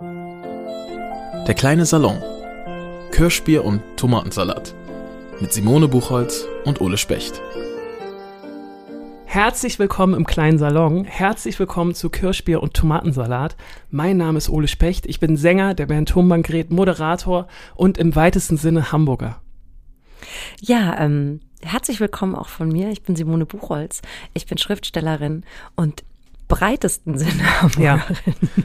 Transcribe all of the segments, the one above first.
Der kleine Salon. Kirschbier und Tomatensalat. Mit Simone Buchholz und Ole Specht. Herzlich willkommen im kleinen Salon. Herzlich willkommen zu Kirschbier und Tomatensalat. Mein Name ist Ole Specht. Ich bin Sänger der Band Tonbankgerät, Moderator und im weitesten Sinne Hamburger. Ja, ähm, herzlich willkommen auch von mir. Ich bin Simone Buchholz. Ich bin Schriftstellerin und breitesten Sinne Hamburgerin. Ja,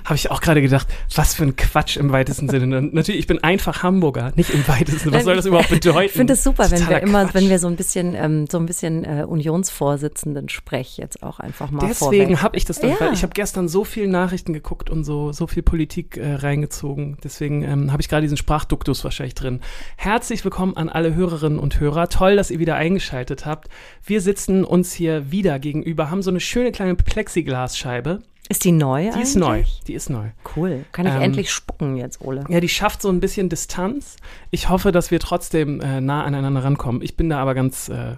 habe ich auch gerade gedacht, was für ein Quatsch im weitesten Sinne. Und natürlich, ich bin einfach Hamburger, nicht im weitesten. Was soll das überhaupt bedeuten? Ich finde es super, wenn wir immer, Quatsch. wenn wir so ein bisschen, ähm, so ein bisschen äh, Unionsvorsitzenden Sprech jetzt auch einfach mal Deswegen habe ich das dann, Ja. weil ich habe gestern so viel Nachrichten geguckt und so, so viel Politik äh, reingezogen. Deswegen ähm, habe ich gerade diesen Sprachduktus wahrscheinlich drin. Herzlich willkommen an alle Hörerinnen und Hörer. Toll, dass ihr wieder eingeschaltet habt. Wir sitzen uns hier wieder gegenüber, haben so eine schöne kleine Plexiglasscheibe. Ist die neu Die ist neu. eigentlich? Die ist neu. Cool. Kann ich Ähm, endlich spucken jetzt, Ole? Ja, die schafft so ein bisschen Distanz. Ich hoffe, dass wir trotzdem äh, nah aneinander rankommen. Ich bin da aber ganz äh,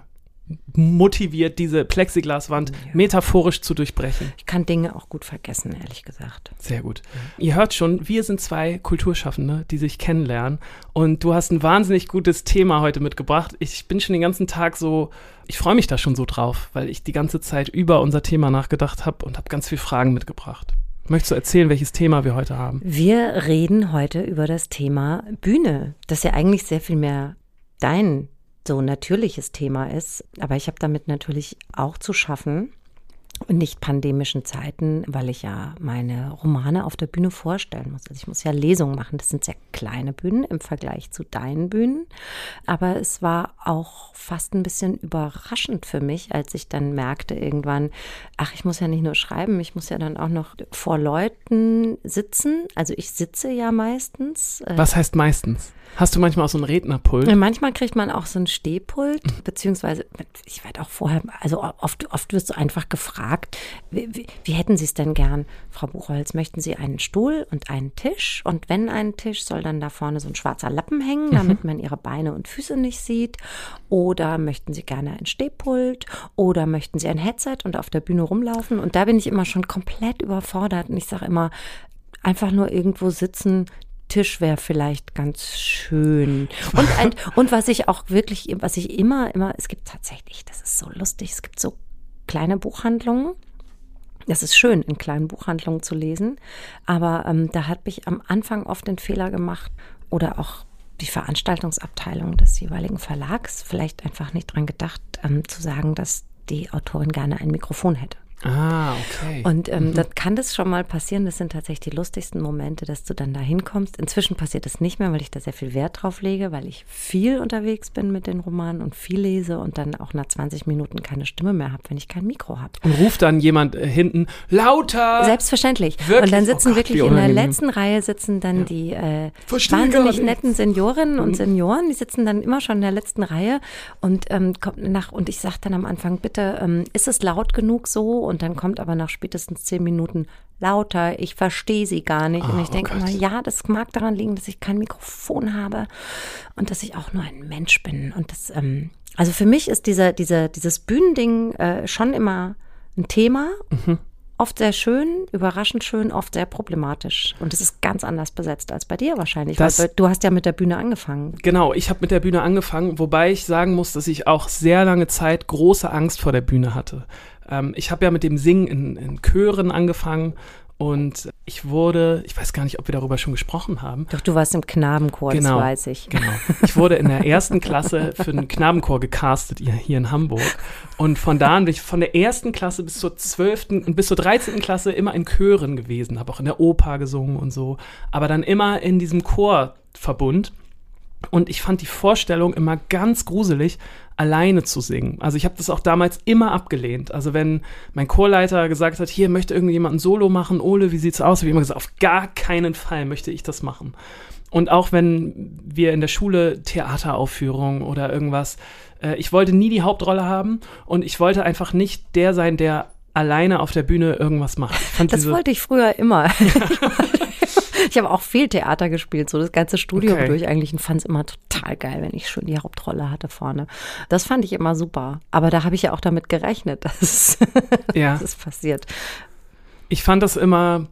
motiviert, diese Plexiglaswand metaphorisch zu durchbrechen. Ich kann Dinge auch gut vergessen, ehrlich gesagt. Sehr gut. Ihr hört schon, wir sind zwei Kulturschaffende, die sich kennenlernen. Und du hast ein wahnsinnig gutes Thema heute mitgebracht. Ich bin schon den ganzen Tag so, ich freue mich da schon so drauf, weil ich die ganze Zeit über unser Thema nachgedacht habe und habe ganz viele Fragen mitgebracht. Möchtest du erzählen, welches Thema wir heute haben? Wir reden heute über das Thema Bühne, das ja eigentlich sehr viel mehr dein so natürliches Thema ist. Aber ich habe damit natürlich auch zu schaffen. In nicht pandemischen Zeiten, weil ich ja meine Romane auf der Bühne vorstellen muss. Also ich muss ja Lesungen machen. Das sind sehr kleine Bühnen im Vergleich zu deinen Bühnen. Aber es war auch fast ein bisschen überraschend für mich, als ich dann merkte irgendwann, ach, ich muss ja nicht nur schreiben, ich muss ja dann auch noch vor Leuten sitzen. Also ich sitze ja meistens. Äh, Was heißt meistens? Hast du manchmal auch so einen Rednerpult? Manchmal kriegt man auch so ein Stehpult, beziehungsweise ich werde auch vorher, also oft, oft wirst du einfach gefragt, wie, wie, wie hätten Sie es denn gern, Frau Buchholz? Möchten Sie einen Stuhl und einen Tisch? Und wenn ein Tisch, soll dann da vorne so ein schwarzer Lappen hängen, damit man Ihre Beine und Füße nicht sieht? Oder möchten Sie gerne ein Stehpult? Oder möchten Sie ein Headset und auf der Bühne rumlaufen? Und da bin ich immer schon komplett überfordert und ich sage immer, einfach nur irgendwo sitzen, Tisch wäre vielleicht ganz schön. Und, und was ich auch wirklich, was ich immer, immer, es gibt tatsächlich, das ist so lustig, es gibt so kleine Buchhandlungen. Das ist schön, in kleinen Buchhandlungen zu lesen. Aber ähm, da habe ich am Anfang oft den Fehler gemacht oder auch die Veranstaltungsabteilung des jeweiligen Verlags vielleicht einfach nicht dran gedacht, ähm, zu sagen, dass die Autorin gerne ein Mikrofon hätte. Ah, okay. Und ähm, dann kann das schon mal passieren. Das sind tatsächlich die lustigsten Momente, dass du dann da hinkommst. Inzwischen passiert das nicht mehr, weil ich da sehr viel Wert drauf lege, weil ich viel unterwegs bin mit den Romanen und viel lese und dann auch nach 20 Minuten keine Stimme mehr habe, wenn ich kein Mikro habe. Und ruft dann jemand äh, hinten lauter. Selbstverständlich. Wirklich? Und dann Oh sitzen Gott, wirklich in der letzten Reihe sitzen dann die äh, wahnsinnig. Mhm. netten Seniorinnen und Senioren, die sitzen dann immer schon in der letzten Reihe und ähm, kommt nach und ich sage dann am Anfang, bitte, ähm, ist es laut genug so? Und dann kommt aber nach spätestens zehn Minuten lauter, ich verstehe sie gar nicht. und Ah, ich oh denke Gott. immer, ja, das mag daran liegen, dass ich kein Mikrofon habe und dass ich auch nur ein Mensch bin. Und das, ähm, also für mich ist dieser, dieser, dieses Bühnending äh, schon immer ein Thema. Mhm. Oft sehr schön, überraschend schön, oft sehr problematisch. Und es ist ganz anders besetzt als bei dir wahrscheinlich. Das- weil du hast ja mit der Bühne angefangen. Genau, ich habe mit der Bühne angefangen, wobei ich sagen muss, dass ich auch sehr lange Zeit große Angst vor der Bühne hatte. Ähm, ich habe ja mit dem Singen in, in Chören angefangen und ich wurde, ich weiß gar nicht, ob wir darüber schon gesprochen haben. Doch du warst im Knabenchor, Genau. das weiß ich. Genau. Ich wurde in der ersten Klasse für einen Knabenchor gecastet hier, hier in Hamburg. Und von da an bin ich von der ersten Klasse bis zur zwölften und bis zur dreizehnten Klasse immer in Chören gewesen, habe auch in der Oper gesungen und so. Aber dann immer in diesem Chorverbund. Und ich fand die Vorstellung immer ganz gruselig, alleine zu singen. Also ich habe das auch damals immer abgelehnt. Also wenn mein Chorleiter gesagt hat, hier möchte irgendjemand ein Solo machen, Ole, wie sieht's aus? Habe ich immer gesagt, auf gar keinen Fall möchte ich das machen. Und auch wenn wir in der Schule Theateraufführungen oder irgendwas, äh, ich wollte nie die Hauptrolle haben und ich wollte einfach nicht der sein, der alleine auf der Bühne irgendwas macht. Das diese, wollte ich früher immer. ich habe auch viel Theater gespielt, so das ganze Studium Okay. durch eigentlich und fand es immer total geil, wenn ich schon die Hauptrolle hatte vorne. Das fand ich immer super. Aber da habe ich ja auch damit gerechnet, dass es, ja. dass es passiert. ich fand das immer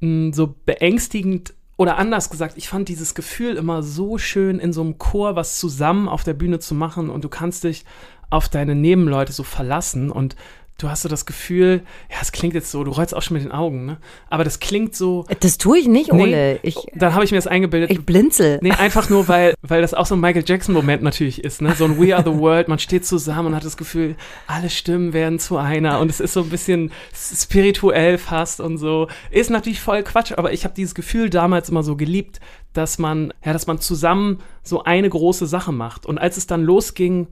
mh, so beängstigend oder anders gesagt, ich fand dieses Gefühl immer so schön, in so einem Chor was zusammen auf der Bühne zu machen und du kannst dich auf deine Nebenleute so verlassen und du hast so das Gefühl, ja, es klingt jetzt so, du rollst auch schon mit den Augen, ne? Aber das klingt so. Das tue ich nicht, Ole. ich, dann habe ich mir das eingebildet. Ich blinzel. Nee, einfach nur, weil, weil das auch so ein Michael Jackson-Moment natürlich ist, ne? So ein We Are the World, man steht zusammen und hat das Gefühl, alle Stimmen werden zu einer und es ist so ein bisschen spirituell fast und so. Ist natürlich voll Quatsch, aber ich habe dieses Gefühl damals immer so geliebt, dass man, ja, dass man zusammen so eine große Sache macht. Und als es dann losging,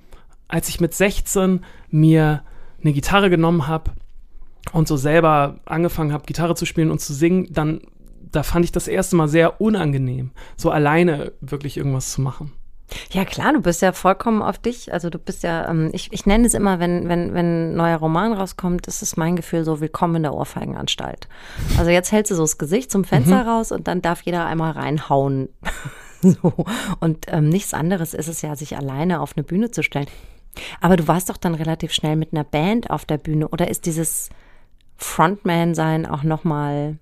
als ich mit 16 mir eine Gitarre genommen habe und so selber angefangen habe, Gitarre zu spielen und zu singen, dann da fand ich das erste Mal sehr unangenehm, so alleine wirklich irgendwas zu machen. Ja klar, du bist ja vollkommen auf dich. Also du bist ja, ähm, ich, ich nenne es immer, wenn, wenn, wenn ein neuer Roman rauskommt, ist es mein Gefühl so, willkommen in der Ohrfeigenanstalt. Also jetzt hältst du so das Gesicht zum Fenster mhm. raus und dann darf jeder einmal reinhauen. so. Und ähm, nichts anderes ist es ja, sich alleine auf eine Bühne zu stellen. Aber du warst doch dann relativ schnell mit einer Band auf der Bühne oder ist dieses Frontman-Sein auch nochmal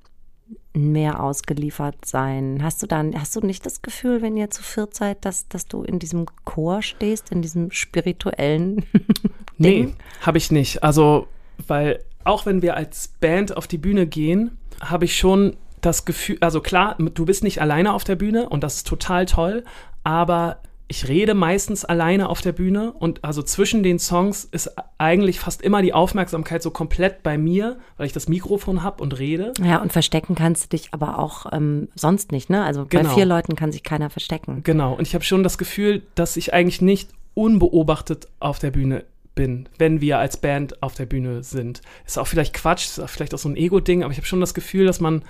mehr ausgeliefert sein? Hast du dann, hast du nicht das Gefühl, wenn ihr zu viert seid, dass, dass du in diesem Chor stehst, in diesem spirituellen Ding? Nee, habe ich nicht. Also, weil auch wenn wir als Band auf die Bühne gehen, habe ich schon das Gefühl, also klar, du bist nicht alleine auf der Bühne und das ist total toll, aber ich rede meistens alleine auf der Bühne und also zwischen den Songs ist eigentlich fast immer die Aufmerksamkeit so komplett bei mir, weil ich das Mikrofon habe und rede. Ja, und verstecken kannst du dich aber auch ähm, sonst nicht, ne? Also genau. bei vier Leuten kann sich keiner verstecken. Genau, und ich habe schon das Gefühl, dass ich eigentlich nicht unbeobachtet auf der Bühne bin, wenn wir als Band auf der Bühne sind. Ist auch vielleicht Quatsch, ist auch vielleicht auch so ein Ego-Ding, aber ich habe schon das Gefühl, dass man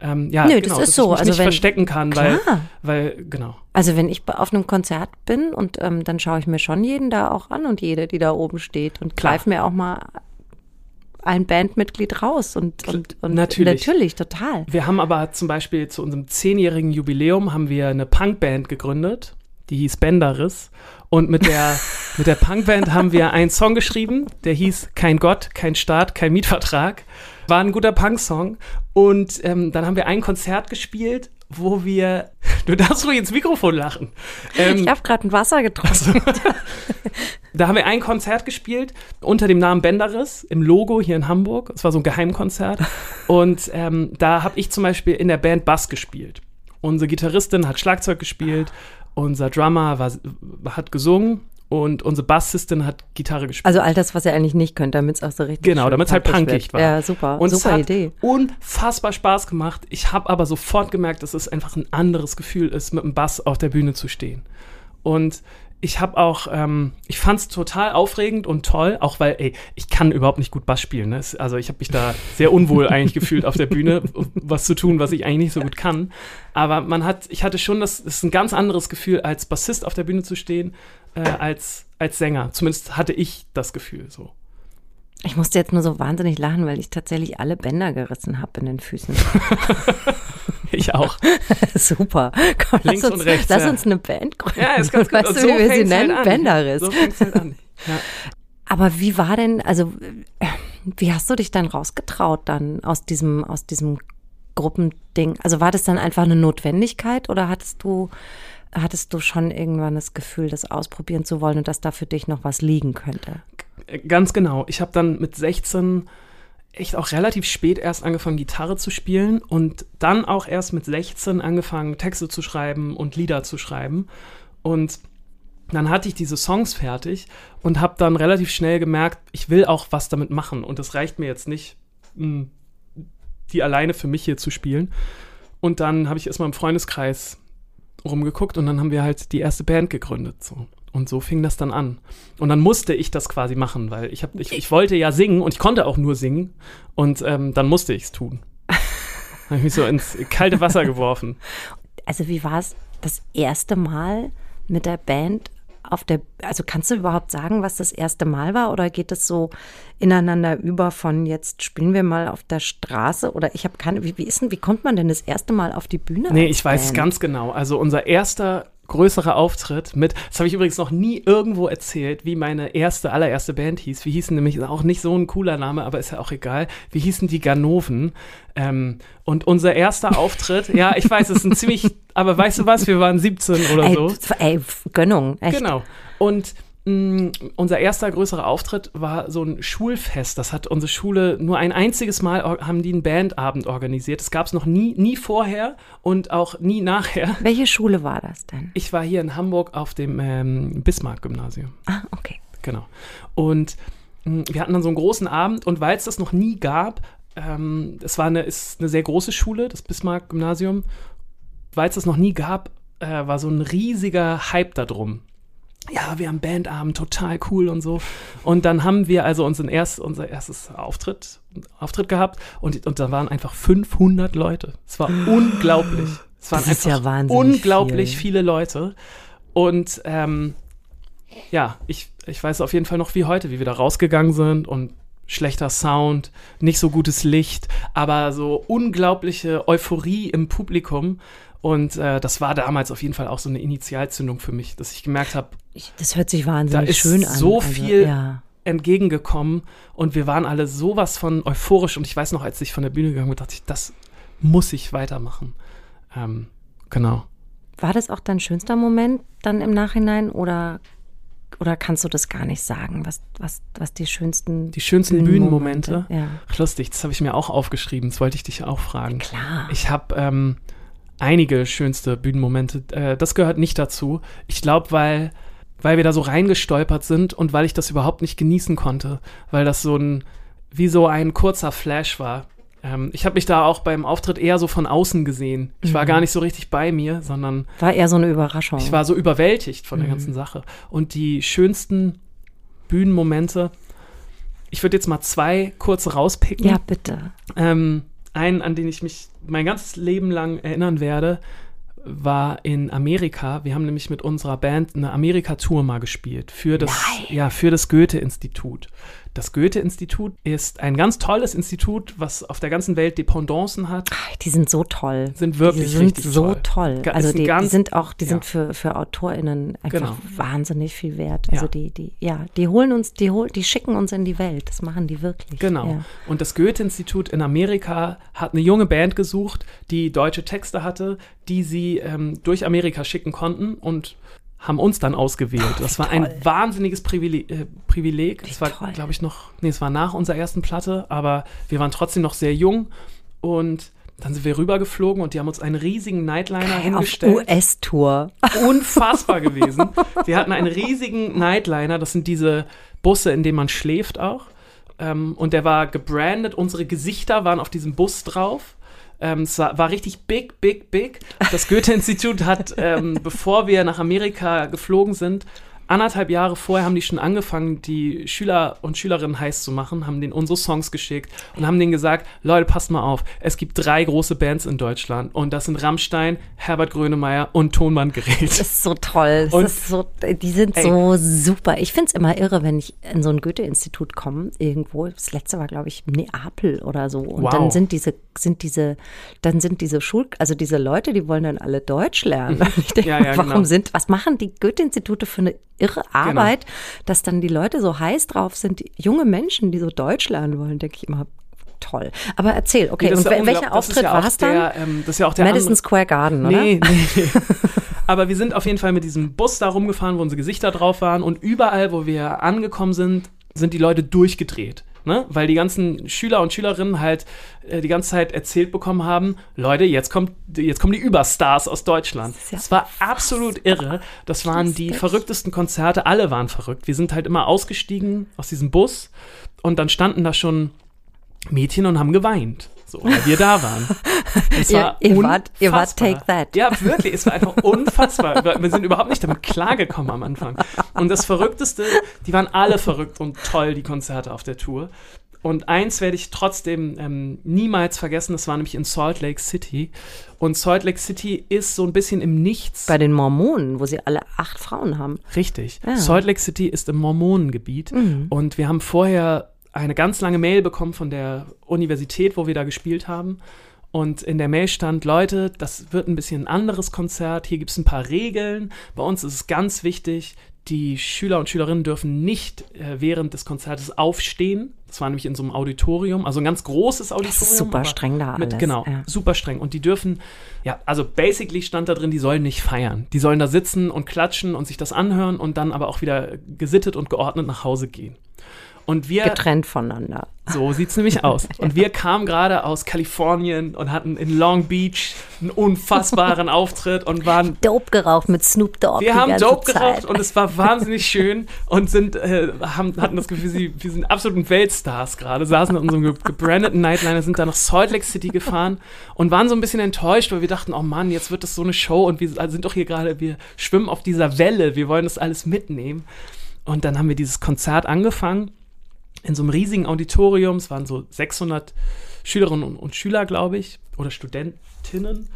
ähm, ja, Nö, genau, das ist so. Also nicht wenn, verstecken kann, klar. weil, weil, genau. Also wenn ich auf einem Konzert bin und ähm, dann schaue ich mir schon jeden da auch an und jede, die da oben steht und greife mir auch mal ein Bandmitglied raus und, und, und natürlich. natürlich, total. Wir haben aber zum Beispiel zu unserem zehnjährigen Jubiläum haben wir eine Punkband gegründet, die hieß Benderis. Und mit der, mit der Punkband haben wir einen Song geschrieben, der hieß Kein Gott, kein Staat, kein Mietvertrag. War ein guter Punk-Song. Und ähm, dann haben wir ein Konzert gespielt, wo wir. Du darfst ruhig ins Mikrofon lachen. Ähm, ich habe gerade ein Wasser getrunken. Also, da haben wir ein Konzert gespielt unter dem Namen Benderis im Logo hier in Hamburg. Es war so ein Geheimkonzert. Und ähm, da habe ich zum Beispiel in der Band Bass gespielt. Unsere Gitarristin hat Schlagzeug gespielt, unser Drummer war, hat gesungen und unsere Bassistin hat Gitarre gespielt. Also all das, was ihr eigentlich nicht könnt, damit es auch so richtig Genau, damit es halt punkig war. Ja, super. Und super es hat Idee. unfassbar Spaß gemacht. Ich habe aber sofort gemerkt, dass es einfach ein anderes Gefühl ist, mit dem Bass auf der Bühne zu stehen. Und ich habe auch, ähm, ich fand es total aufregend und toll, auch weil, ey, ich kann überhaupt nicht gut Bass spielen. Ne? Also ich habe mich da sehr unwohl eigentlich gefühlt auf der Bühne, was zu tun, was ich eigentlich nicht so gut kann. Aber man hat, ich hatte schon das, das ist ein ganz anderes Gefühl, als Bassist auf der Bühne zu stehen, äh, als, als Sänger. Zumindest hatte ich das Gefühl so. Ich musste jetzt nur so wahnsinnig lachen, weil ich tatsächlich alle Bänder gerissen habe in den Füßen. ich auch. Super. Komm, Links uns, und rechts. Lass ja. uns eine Band gründen. Ja, ist ganz gut. Weißt Und du, so wie wir sie nennen? Halt. Bänderriss. So fängt's halt an. Ja. Aber wie war denn, also wie hast du dich dann rausgetraut dann aus diesem, aus diesem Gruppending? Also war das dann einfach eine Notwendigkeit oder hattest du, hattest du schon irgendwann das Gefühl, das ausprobieren zu wollen und dass da für dich noch was liegen könnte? Ganz genau. Ich habe dann mit 16 echt auch relativ spät erst angefangen, Gitarre zu spielen und dann auch erst mit 16 angefangen, Texte zu schreiben und Lieder zu schreiben. Und dann hatte ich diese Songs fertig und habe dann relativ schnell gemerkt, ich will auch was damit machen und es reicht mir jetzt nicht, mh, die alleine für mich hier zu spielen. Und dann habe ich erstmal im Freundeskreis rumgeguckt und dann haben wir halt die erste Band gegründet. So. Und so fing das dann an. Und dann musste ich das quasi machen, weil ich, hab, ich, ich wollte ja singen und ich konnte auch nur singen. Und ähm, dann musste ich es tun. habe ich mich so ins kalte Wasser geworfen. Also wie war es das erste Mal mit der Band auf der, also kannst du überhaupt sagen, was das erste Mal war oder geht es so ineinander über von jetzt spielen wir mal auf der Straße oder ich habe keine, wie, wie ist denn, wie kommt man denn das erste Mal auf die Bühne? Nee, ich weiß es ganz genau. Also unser erster größerer Auftritt mit, das habe ich übrigens noch nie irgendwo erzählt, wie meine erste, allererste Band hieß. Wie hießen nämlich, auch nicht so ein cooler Name, aber ist ja auch egal. Wie hießen die Ganoven? Ähm, und unser erster Auftritt, ja, ich weiß, es ist ein ziemlich, aber weißt du was, wir waren 17 oder ey, so. ey, Gönnung, echt. Genau. Und unser erster größerer Auftritt war so ein Schulfest. Das hat unsere Schule nur ein einziges Mal haben die einen Bandabend organisiert. Das gab es noch nie, nie vorher und auch nie nachher. Welche Schule war das denn? Ich war hier in Hamburg auf dem ähm, Bismarck-Gymnasium. Ah, okay. Genau. Und mh, wir hatten dann so einen großen Abend und weil es das noch nie gab, ähm, es war eine, ist eine sehr große Schule, das Bismarck-Gymnasium, weil es das noch nie gab, äh, war so ein riesiger Hype da drum. Ja, wir haben Bandabend, total cool und so. Und dann haben wir also unseren erst, unser erstes Auftritt, Auftritt gehabt und, und da waren einfach 500 Leute. Es war unglaublich. Es waren Das einfach ja unglaublich viel. viele Leute. Und ähm, ja, ich, ich weiß auf jeden Fall noch wie heute, wie wir da rausgegangen sind und schlechter Sound, nicht so gutes Licht, aber so unglaubliche Euphorie im Publikum. Und äh, das war damals auf jeden Fall auch so eine Initialzündung für mich, dass ich gemerkt habe, das hört sich wahnsinnig Da ist schön an. so viel- ja. entgegengekommen und wir waren alle sowas von euphorisch. Und ich weiß noch, als ich von der Bühne gegangen bin, dachte ich, das muss ich weitermachen. Ähm, genau. War das auch dein schönster Moment dann im Nachhinein oder, oder kannst du das gar nicht sagen, was, was, was die schönsten Die schönsten Bühnenmomente. Ja, Ach, lustig, das habe ich mir auch aufgeschrieben. Das wollte ich dich auch fragen. klar. Ich habe ähm, einige schönste Bühnenmomente. Äh, das gehört nicht dazu. Ich glaube, weil, weil wir da so reingestolpert sind und weil ich das überhaupt nicht genießen konnte. Weil das so ein, wie so ein kurzer Flash war. Ähm, ich habe mich da auch beim Auftritt eher so von außen gesehen. Ich war gar nicht so richtig bei mir, sondern War eher so eine Überraschung. ich war so überwältigt von der ganzen Sache. Und die schönsten Bühnenmomente, ich würde jetzt mal zwei kurz rauspicken. ja, bitte. Ähm, einen, an den ich mich mein ganzes Leben lang erinnern werde, war in Amerika. Wir haben nämlich mit unserer Band eine Amerika-Tour mal gespielt für das, ja, für das Goethe-Institut. Das Goethe-Institut ist ein ganz tolles Institut, was auf der ganzen Welt Dependancen hat. Ach, die sind so toll. Sind wirklich die sind so toll. toll. Also die, die ganz- sind auch, die ja. sind für, für AutorInnen einfach Genau. wahnsinnig viel wert. Also Ja. die, die, ja, die holen uns, die hol, die schicken uns in die Welt. Das machen die wirklich. Genau. Ja. Und das Goethe-Institut in Amerika hat eine junge Band gesucht, die deutsche Texte hatte, die sie ähm, durch Amerika schicken konnten und haben uns dann ausgewählt. Das war ein wahnsinniges Privileg. Äh, Privileg. Das war, glaube ich, noch, nee, es war nach unserer ersten Platte, aber wir waren trotzdem noch sehr jung und dann sind wir rübergeflogen und die haben uns einen riesigen Nightliner Auf hingestellt US-Tour. unfassbar gewesen. Wir hatten einen riesigen Nightliner, das sind diese Busse, in denen man schläft auch. Ähm, und der war gebrandet, unsere Gesichter waren auf diesem Bus drauf. Ähm, es war, war richtig big, big, big. Das Goethe-Institut hat, ähm, bevor wir nach Amerika geflogen sind, anderthalb Jahre vorher haben die schon angefangen, die Schüler und Schülerinnen heiß zu machen, haben denen unsere Songs geschickt und haben denen gesagt, Leute, passt mal auf, es gibt drei große Bands in Deutschland und das sind Rammstein, Herbert Grönemeyer und Tonbandgerät. Das ist so toll. Und- ist so, die sind Ey. so super. Ich finde es immer irre, wenn ich in so ein Goethe-Institut komme, irgendwo. Das letzte war, glaube ich, Neapel oder so. Und Wow. dann sind diese, sind diese, dann sind diese Schul, also diese Leute, die wollen dann alle Deutsch lernen. Und Ich denke, Ja, ja, warum genau. sind, was machen die Goethe-Institute für eine irre Arbeit, dass dann die Leute so heiß drauf sind, junge Menschen, die so Deutsch lernen wollen, denke ich immer. Toll. Aber erzähl, okay, Das und ja wel- welcher Auftritt ja war es dann? der, ähm, das ist ja auch der Madison Square Garden, oder? Nee, nee, nee. Aber wir sind auf jeden Fall mit diesem Bus da rumgefahren, wo unsere Gesichter drauf waren und überall, wo wir angekommen sind, sind die Leute durchgedreht. Ne? Weil die ganzen Schüler und Schülerinnen halt äh, die ganze Zeit erzählt bekommen haben, Leute, jetzt kommt, jetzt kommen die Überstars aus Deutschland. ist ja Das war absolut irre. Das waren die verrücktesten Konzerte. Alle waren verrückt. Wir sind halt immer ausgestiegen aus diesem Bus und dann standen da schon Mädchen und haben geweint. So, weil wir da waren. Es Ihr- war ihr wart- ihr wart. Take That. Ja, wirklich. Es war einfach unfassbar. Wir sind überhaupt nicht damit klargekommen am Anfang. Und das Verrückteste, die waren alle verrückt und toll, die Konzerte auf der Tour. Und eins werde ich trotzdem ähm, niemals vergessen, das war nämlich in Salt Lake City. Und Salt Lake City ist so ein bisschen im Nichts. Bei den Mormonen, wo sie alle acht Frauen haben. Richtig. Ja. Salt Lake City ist im Mormonengebiet. Und wir haben vorher eine ganz lange Mail bekommen von der Universität, wo wir da gespielt haben. Und in der Mail stand, Leute, das wird ein bisschen ein anderes Konzert. Hier gibt es ein paar Regeln. Bei uns ist es ganz wichtig, die Schüler und Schülerinnen dürfen nicht äh, während des Konzertes aufstehen. Das war nämlich in so einem Auditorium, also ein ganz großes Auditorium. Das ist super streng da mit, alles. Genau, ja. super streng. Und die dürfen, ja, also basically stand da drin, die sollen nicht feiern. Die sollen da sitzen und klatschen und sich das anhören und dann aber auch wieder gesittet und geordnet nach Hause gehen. Und wir. Getrennt voneinander. So sieht es nämlich aus. Und wir kamen gerade aus Kalifornien und hatten in Long Beach einen unfassbaren Auftritt und waren. Dope geraucht mit Snoop Dogg. Wir haben Dope Zeit. geraucht und es war wahnsinnig schön und sind, äh, haben, hatten das Gefühl, wir sind absoluten Weltstars gerade, saßen in unserem gebrandeten Nightliner, sind dann nach Salt Lake City gefahren und waren so ein bisschen enttäuscht, weil wir dachten, oh Mann, jetzt wird das so eine Show und wir sind doch hier gerade, wir schwimmen auf dieser Welle, wir wollen das alles mitnehmen. Und dann haben wir dieses Konzert angefangen in so einem riesigen Auditorium. Es waren so 600 Schülerinnen und, Schüler, glaube ich, oder Studentinnen.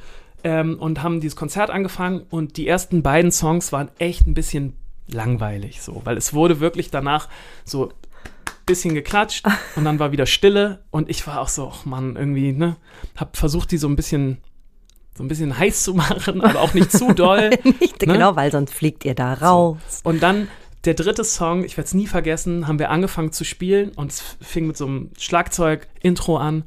Ähm, und haben dieses Konzert angefangen und die ersten beiden Songs waren echt ein bisschen langweilig so, weil es wurde wirklich danach so ein bisschen geklatscht und dann war wieder Stille und ich war auch so, ach Mann, irgendwie, ne, hab versucht, die so ein bisschen so ein bisschen heiß zu machen, aber auch nicht zu doll. nicht, ne? Genau, weil sonst fliegt ihr da raus. So. Und dann der dritte Song, ich werde es nie vergessen, haben wir angefangen zu spielen und es fing mit so einem Schlagzeug-Intro an.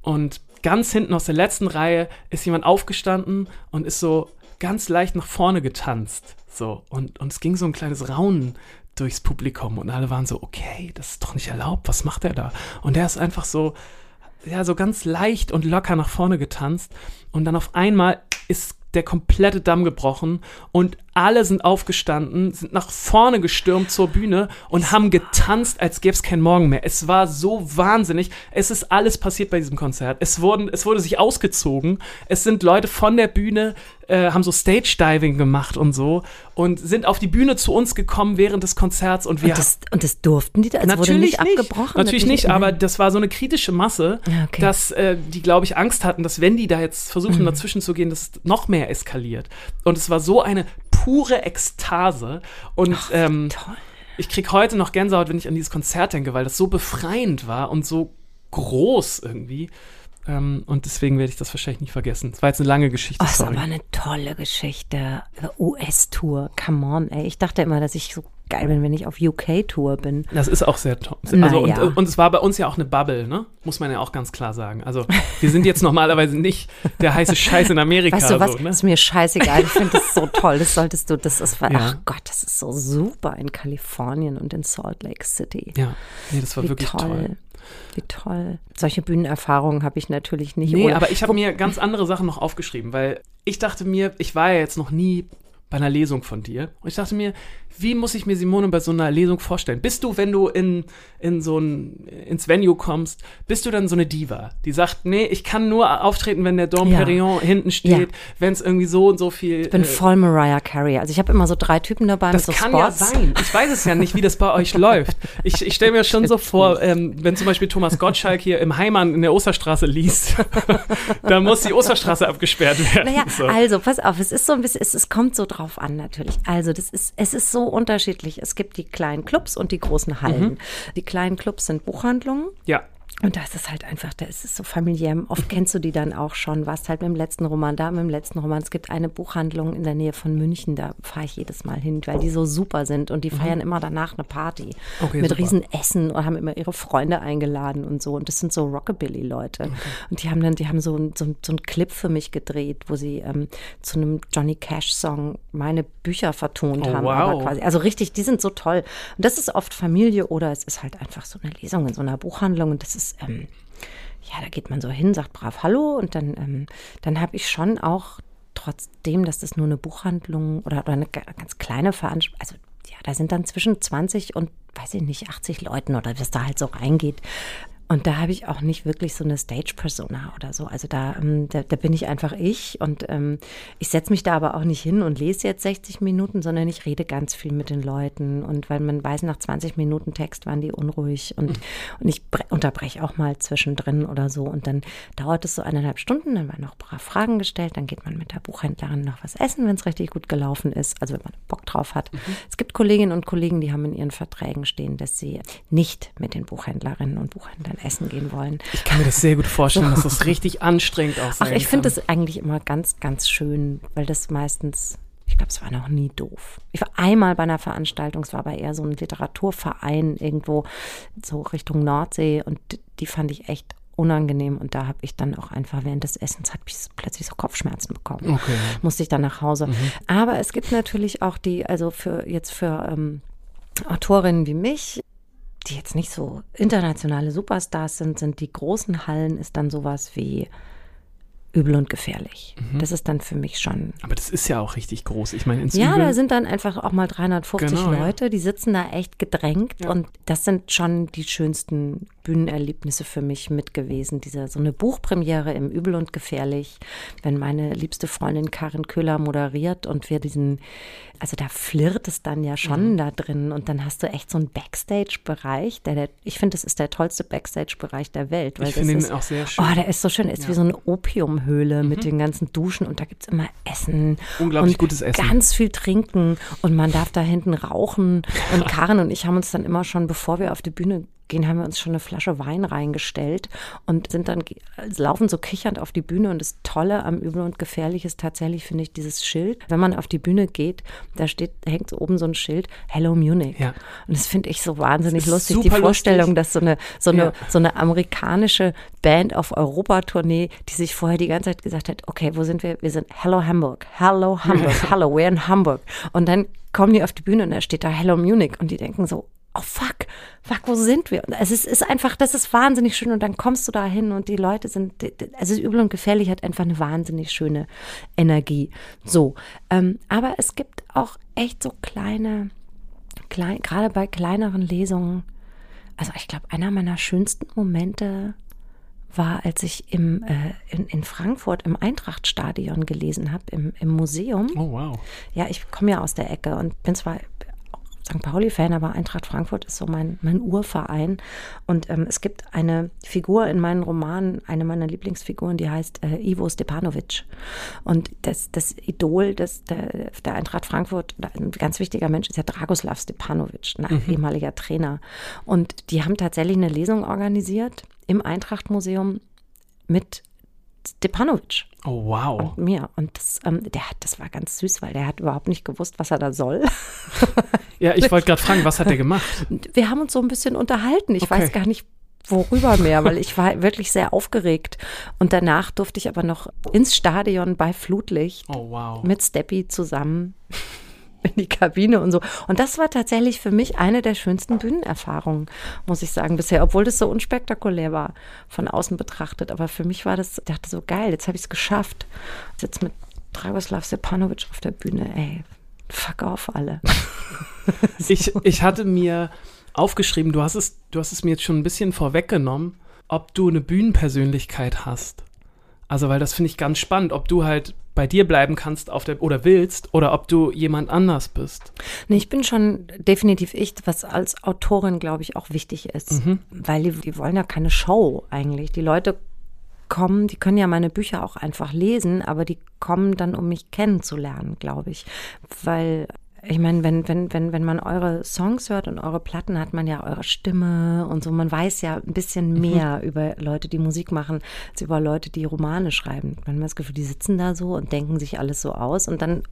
Und ganz hinten aus der letzten Reihe ist jemand aufgestanden und ist so ganz leicht nach vorne getanzt. So, und, und es ging so ein kleines Raunen durchs Publikum und alle waren so, okay, das ist doch nicht erlaubt, was macht er da? Und der ist einfach so, ja, so ganz leicht und locker nach vorne getanzt und dann auf einmal ist der komplette Damm gebrochen und alle sind aufgestanden, sind nach vorne gestürmt zur Bühne und haben getanzt, als gäbe es keinen Morgen mehr. Es war so wahnsinnig. Es ist alles passiert bei diesem Konzert. Es, wurden, es wurde sich ausgezogen. Es sind Leute von der Bühne, äh, haben so Stage-Diving gemacht und so und sind auf die Bühne zu uns gekommen während des Konzerts und wir. Und das, und das durften die da? Es natürlich wurde nicht, nicht abgebrochen? Natürlich nicht, aber das war so eine kritische Masse, okay. dass äh, die, glaube ich, Angst hatten, dass wenn die da jetzt versuchen, mhm. dazwischen zu gehen, dass es noch mehr eskaliert. Und es war so eine pure Ekstase. Und Ach, ähm, ich kriege heute noch Gänsehaut, wenn ich an dieses Konzert denke, weil das so befreiend war und so groß irgendwie. Ähm, und deswegen werde ich das wahrscheinlich nicht vergessen. Das war jetzt eine lange Geschichte. Oh, das war eine tolle Geschichte. US-Tour, come on, ey. Ich dachte immer, dass ich so geil bin, wenn ich auf UK-Tour bin. Das ist auch sehr toll. Also, naja. und, und, es war bei uns ja auch eine Bubble, ne? Muss man ja auch ganz klar sagen. Also, wir sind jetzt normalerweise nicht der heiße Scheiß in Amerika. Weißt du was? So, ne? ist mir scheißegal. Ich finde das so toll. Das solltest du, das ist, Ja. ach Gott, das ist so super in Kalifornien und in Salt Lake City. Ja, nee, das war Wie wirklich toll. toll. Wie toll. Solche Bühnenerfahrungen habe ich natürlich nicht. Nee, aber ich habe mir ganz andere Sachen noch aufgeschrieben, weil ich dachte mir, ich war ja jetzt noch nie bei einer Lesung von dir. Und ich dachte mir, wie muss ich mir Simone bei so einer Lesung vorstellen? Bist du, wenn du in, in so ein, ins Venue kommst, bist du dann so eine Diva, die sagt, nee, ich kann nur auftreten, wenn der Dom Ja. Perignon hinten steht, wenn es irgendwie so und so viel. Ich bin äh, voll Mariah Carey. Also ich habe immer so drei Typen dabei das mit so kann Spots. ja sein. Ich weiß es ja nicht, wie das bei euch läuft. Ich, ich stelle mir schon so vor, ähm, wenn zum Beispiel Thomas Gottschalk hier im Heimann in der Osterstraße liest, dann muss die Osterstraße abgesperrt werden. Naja, so. also pass auf, es ist so ein bisschen, es, es kommt so drauf an natürlich. Also das ist, es ist so unterschiedlich. Es gibt die kleinen Clubs und die großen Hallen. Die kleinen Clubs sind Buchhandlungen. ja. Und da ist es halt einfach, da ist es so familiär. Oft kennst du die dann auch schon, warst halt mit dem letzten Roman da, mit dem letzten Roman. Es gibt eine Buchhandlung in der Nähe von München, da fahre ich jedes Mal hin, weil die so super sind und die feiern immer danach eine Party Okay, mit super. riesen Essen und haben immer ihre Freunde eingeladen und so. Und das sind so Rockabilly-Leute. Und die haben dann, die haben so, so, so einen Clip für mich gedreht, wo sie ähm, zu einem Johnny Cash-Song meine Bücher vertont Oh, haben. wow. Aber quasi, also richtig, die sind so toll. Und das ist oft Familie oder es ist halt einfach so eine Lesung in so einer Buchhandlung und das ist, ähm, ja, da geht man so hin, sagt brav Hallo und dann, ähm, dann habe ich schon auch, trotzdem, dass das nur eine Buchhandlung oder, oder eine ga- ganz kleine Veranstaltung, also ja, da sind dann zwischen 20 und, weiß ich nicht, 80 Leuten oder was da halt so reingeht. Und da habe ich auch nicht wirklich so eine Stage-Persona oder so. Also da, ähm, da, da bin ich einfach ich und ähm, ich setze mich da aber auch nicht hin und lese jetzt 60 Minuten, sondern ich rede ganz viel mit den Leuten. Und weil man weiß, nach 20 Minuten Text waren die unruhig und, und ich bre- unterbreche auch mal zwischendrin oder so. Und dann dauert es so eineinhalb Stunden, dann werden noch brav Fragen gestellt, dann geht man mit der Buchhändlerin noch was essen, wenn es richtig gut gelaufen ist, also wenn man Bock drauf hat. Es gibt Kolleginnen und Kollegen, die haben in ihren Verträgen stehen, dass sie nicht mit den Buchhändlerinnen und Buchhändlern essen gehen wollen. Ich kann mir das sehr gut vorstellen, dass das richtig anstrengend auch sein Ach, ich finde das eigentlich immer ganz, ganz schön, weil das meistens, ich glaube, es war noch nie doof. Ich war einmal bei einer Veranstaltung, es war aber eher so ein Literaturverein irgendwo so Richtung Nordsee und die fand ich echt unangenehm und da habe ich dann auch einfach während des Essens habe ich plötzlich so Kopfschmerzen bekommen. Okay. Musste ich dann nach Hause. Aber es gibt natürlich auch die, also für jetzt für ähm, Autorinnen wie mich, die jetzt nicht so internationale Superstars sind, sind die großen Hallen ist dann sowas wie übel und gefährlich. Das ist dann für mich schon. Aber das ist ja auch richtig groß. Ich meine, Ja, Übel- da sind dann einfach auch mal 350 Genau, ja. Leute, die sitzen da echt gedrängt Ja. und das sind schon die schönsten Bühnenerlebnisse für mich mit gewesen. Diese, so eine Buchpremiere im Übel und Gefährlich, wenn meine liebste Freundin Karin Köhler moderiert und wir diesen, also da flirrt es dann ja Mhm. schon da drin und dann hast du echt so einen Backstage-Bereich, der, der, ich finde, das ist der tollste Backstage-Bereich der Welt. Weil Ich finde ihn ist, auch sehr schön. Oh, der ist so schön, der ist Ja. wie so eine Opiumhöhle mit den ganzen Duschen und da gibt es immer Essen. Unglaublich und gutes Essen. Ganz viel trinken und man darf da hinten rauchen. Und Karin und ich haben uns dann immer schon, bevor wir auf die Bühne gehen, haben wir uns schon eine Flasche Wein reingestellt und sind dann, ge- laufen so kichernd auf die Bühne. Und das Tolle am Übel und Gefährlich ist tatsächlich, finde ich, dieses Schild. Wenn man auf die Bühne geht, da steht, hängt so oben so ein Schild, Hello Munich. Ja. Und das finde ich so wahnsinnig lustig. Die Vorstellung, lustig. dass so eine, so eine, Ja. so eine amerikanische Band auf Europatournee, die sich vorher die ganze Zeit gesagt hat, okay, wo sind wir? Wir sind Hello Hamburg, Hello Hamburg, Hello, we're in Hamburg. Und dann kommen die auf die Bühne und da steht da Hello Munich und die denken so, oh fuck, fuck, wo sind wir? Und es ist, ist einfach, das ist wahnsinnig schön und dann kommst du da hin und die Leute sind, also übel und gefährlich hat einfach eine wahnsinnig schöne Energie. So, ähm, aber es gibt auch echt so kleine, klein, gerade bei kleineren Lesungen, also ich glaube, einer meiner schönsten Momente war, als ich im, äh, in, in Frankfurt im Eintrachtstadion gelesen habe, im, im Museum. Oh, wow. Ja, ich komme ja aus der Ecke und bin zwar St. Pauli-Fan, aber Eintracht Frankfurt ist so mein, mein Urverein. Und ähm, es gibt eine Figur in meinen Romanen, eine meiner Lieblingsfiguren, die heißt äh, Ivo Stepanovic. Und das, das Idol des, der, der Eintracht Frankfurt, ein ganz wichtiger Mensch, ist ja Dragoslav Stepanovic, ein ehemaliger Trainer. Und die haben tatsächlich eine Lesung organisiert im Eintracht-Museum mit Stepanovic Oh, wow. und mir. Und das, ähm, der hat, das war ganz süß, weil der hat überhaupt nicht gewusst, was er da soll. Ja, ich wollte gerade fragen, was hat er gemacht? Wir haben uns so ein bisschen unterhalten. Ich Okay. weiß gar nicht, worüber mehr, weil ich war wirklich sehr aufgeregt. Und danach durfte ich aber noch ins Stadion bei Flutlicht Oh, wow. mit Steppi zusammen in die Kabine und so. Und das war tatsächlich für mich eine der schönsten Bühnenerfahrungen, muss ich sagen, bisher, obwohl das so unspektakulär war von außen betrachtet. Aber für mich war das, ich dachte so geil, jetzt habe ich es geschafft. Jetzt mit Dragoslav Stepanovic auf der Bühne, ey, fuck auf alle. Ich, ich hatte mir aufgeschrieben, du hast, es, du hast es mir jetzt schon ein bisschen vorweggenommen, ob du eine Bühnenpersönlichkeit hast. Also, weil das finde ich ganz spannend, ob du halt bei dir bleiben kannst auf der oder willst oder ob du jemand anders bist. Nee, ich bin schon definitiv ich, was als Autorin, glaube ich, auch wichtig ist. Weil die, die wollen ja keine Show eigentlich. Die Leute kommen, die können ja meine Bücher auch einfach lesen, aber die kommen dann, um mich kennenzulernen, glaube ich. Weil ich meine, wenn, wenn, wenn, wenn man eure Songs hört und eure Platten, hat man ja eure Stimme und so. Man weiß ja ein bisschen mehr über Leute, die Musik machen, als über Leute, die Romane schreiben. Man hat das Gefühl, die sitzen da so und denken sich alles so aus und dann